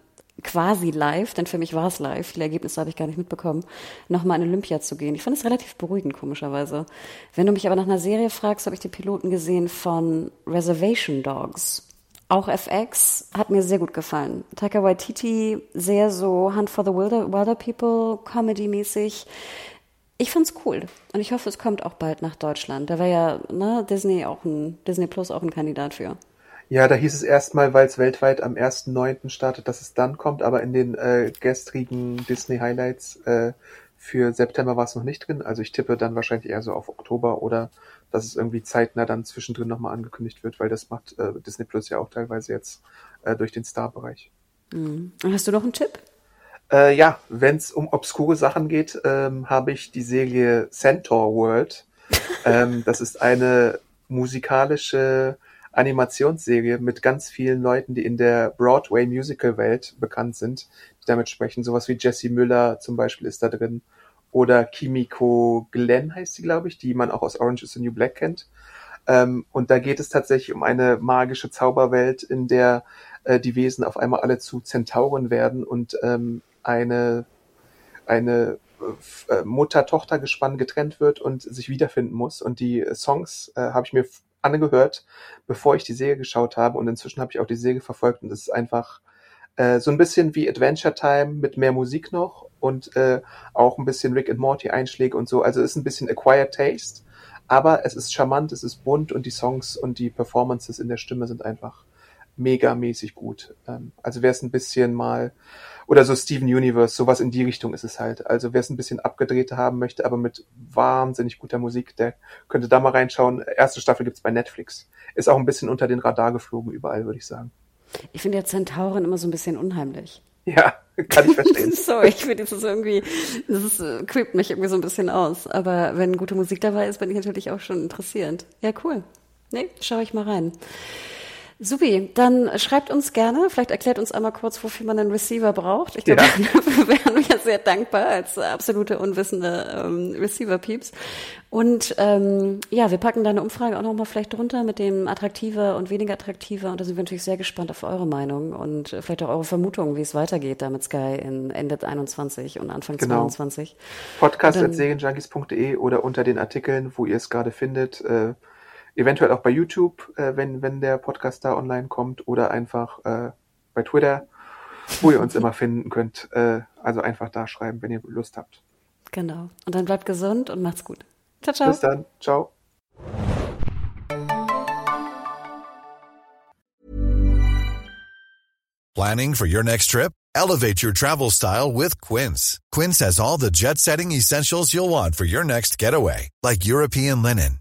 quasi live, denn für mich war es live, viele Ergebnisse habe ich gar nicht mitbekommen, nochmal in Olympia zu gehen. Ich fand es relativ beruhigend, komischerweise. Wenn du mich aber nach einer Serie fragst, habe ich die Piloten gesehen von Reservation Dogs. Auch FX hat mir sehr gut gefallen. Taika Waititi, sehr so Hunt for the Wilder, Wilder People, Comedy-mäßig. Ich fand's cool und ich hoffe, es kommt auch bald nach Deutschland. Da wäre ja ne, Disney auch ein Disney Plus auch ein Kandidat für. Ja, da hieß es erstmal, weil es weltweit am 1.9. startet, dass es dann kommt, aber in den äh, gestrigen Disney Highlights äh, für September war es noch nicht drin. Also ich tippe dann wahrscheinlich eher so auf Oktober oder dass es irgendwie zeitnah dann zwischendrin nochmal angekündigt wird, weil das macht äh, Disney Plus ja auch teilweise jetzt äh, durch den Star-Bereich. Mhm. Hast du noch einen Tipp? Äh, ja, wenn es um obskure Sachen geht, ähm, habe ich die Serie Centaur World. (laughs) ähm, das ist eine musikalische Animationsserie mit ganz vielen Leuten, die in der Broadway-Musical-Welt bekannt sind, die damit sprechen. Sowas wie Jessie Müller zum Beispiel ist da drin. Oder Kimiko Glenn heißt sie, glaube ich, die man auch aus Orange is the New Black kennt. Ähm, und da geht es tatsächlich um eine magische Zauberwelt, in der äh, die Wesen auf einmal alle zu Zentauren werden und ähm, eine, eine äh, Mutter-Tochter-Gespann getrennt wird und sich wiederfinden muss. Und die Songs äh, habe ich mir angehört, bevor ich die Serie geschaut habe. Und inzwischen habe ich auch die Serie verfolgt und es ist einfach äh, so ein bisschen wie Adventure Time mit mehr Musik noch und äh, auch ein bisschen Rick and Morty Einschläge und so. Also es ist ein bisschen Acquired Taste, aber es ist charmant, es ist bunt und die Songs und die Performances in der Stimme sind einfach megamäßig gut. Ähm, also wer es ein bisschen mal oder so Steven Universe, sowas in die Richtung ist es halt. Also wer es ein bisschen abgedreht haben möchte, aber mit wahnsinnig guter Musik, der könnte da mal reinschauen. Erste Staffel gibt's bei Netflix. Ist auch ein bisschen unter den Radar geflogen überall, würde ich sagen. Ich finde ja Zentauren immer so ein bisschen unheimlich. Ja, (laughs) kann ich verstehen. (laughs) Sorry, ich finde das ist irgendwie, das ist, äh, creept mich irgendwie so ein bisschen aus. Aber wenn gute Musik dabei ist, bin ich natürlich auch schon interessierend. Ja, cool. Nee, schaue ich mal rein. Supi, dann schreibt uns gerne, vielleicht erklärt uns einmal kurz, wofür man einen Receiver braucht. Ich glaube, ja. (laughs) dafür wären wir sehr dankbar als absolute unwissende ähm, Receiver-Peeps. Und ähm, ja, wir packen deine Umfrage auch nochmal vielleicht drunter mit dem attraktiver und weniger attraktiver. Und da sind wir natürlich sehr gespannt auf eure Meinung und vielleicht auch eure Vermutungen, wie es weitergeht da mit Sky in Ende 21 und Anfang genau. 22. Podcast.serienjunkies.de oder unter den Artikeln, wo ihr es gerade findet. Äh, eventuell auch bei YouTube, äh, wenn, wenn der Podcast da online kommt, oder einfach äh, bei Twitter, wo ihr uns immer finden könnt. Äh, also einfach da schreiben, wenn ihr Lust habt. Genau. Und dann bleibt gesund und macht's gut. Ciao, ciao. Bis dann. Ciao. Planning for your next trip? Elevate your travel style with Quince. Quince has all the jet setting essentials you'll want for your next getaway, like European linen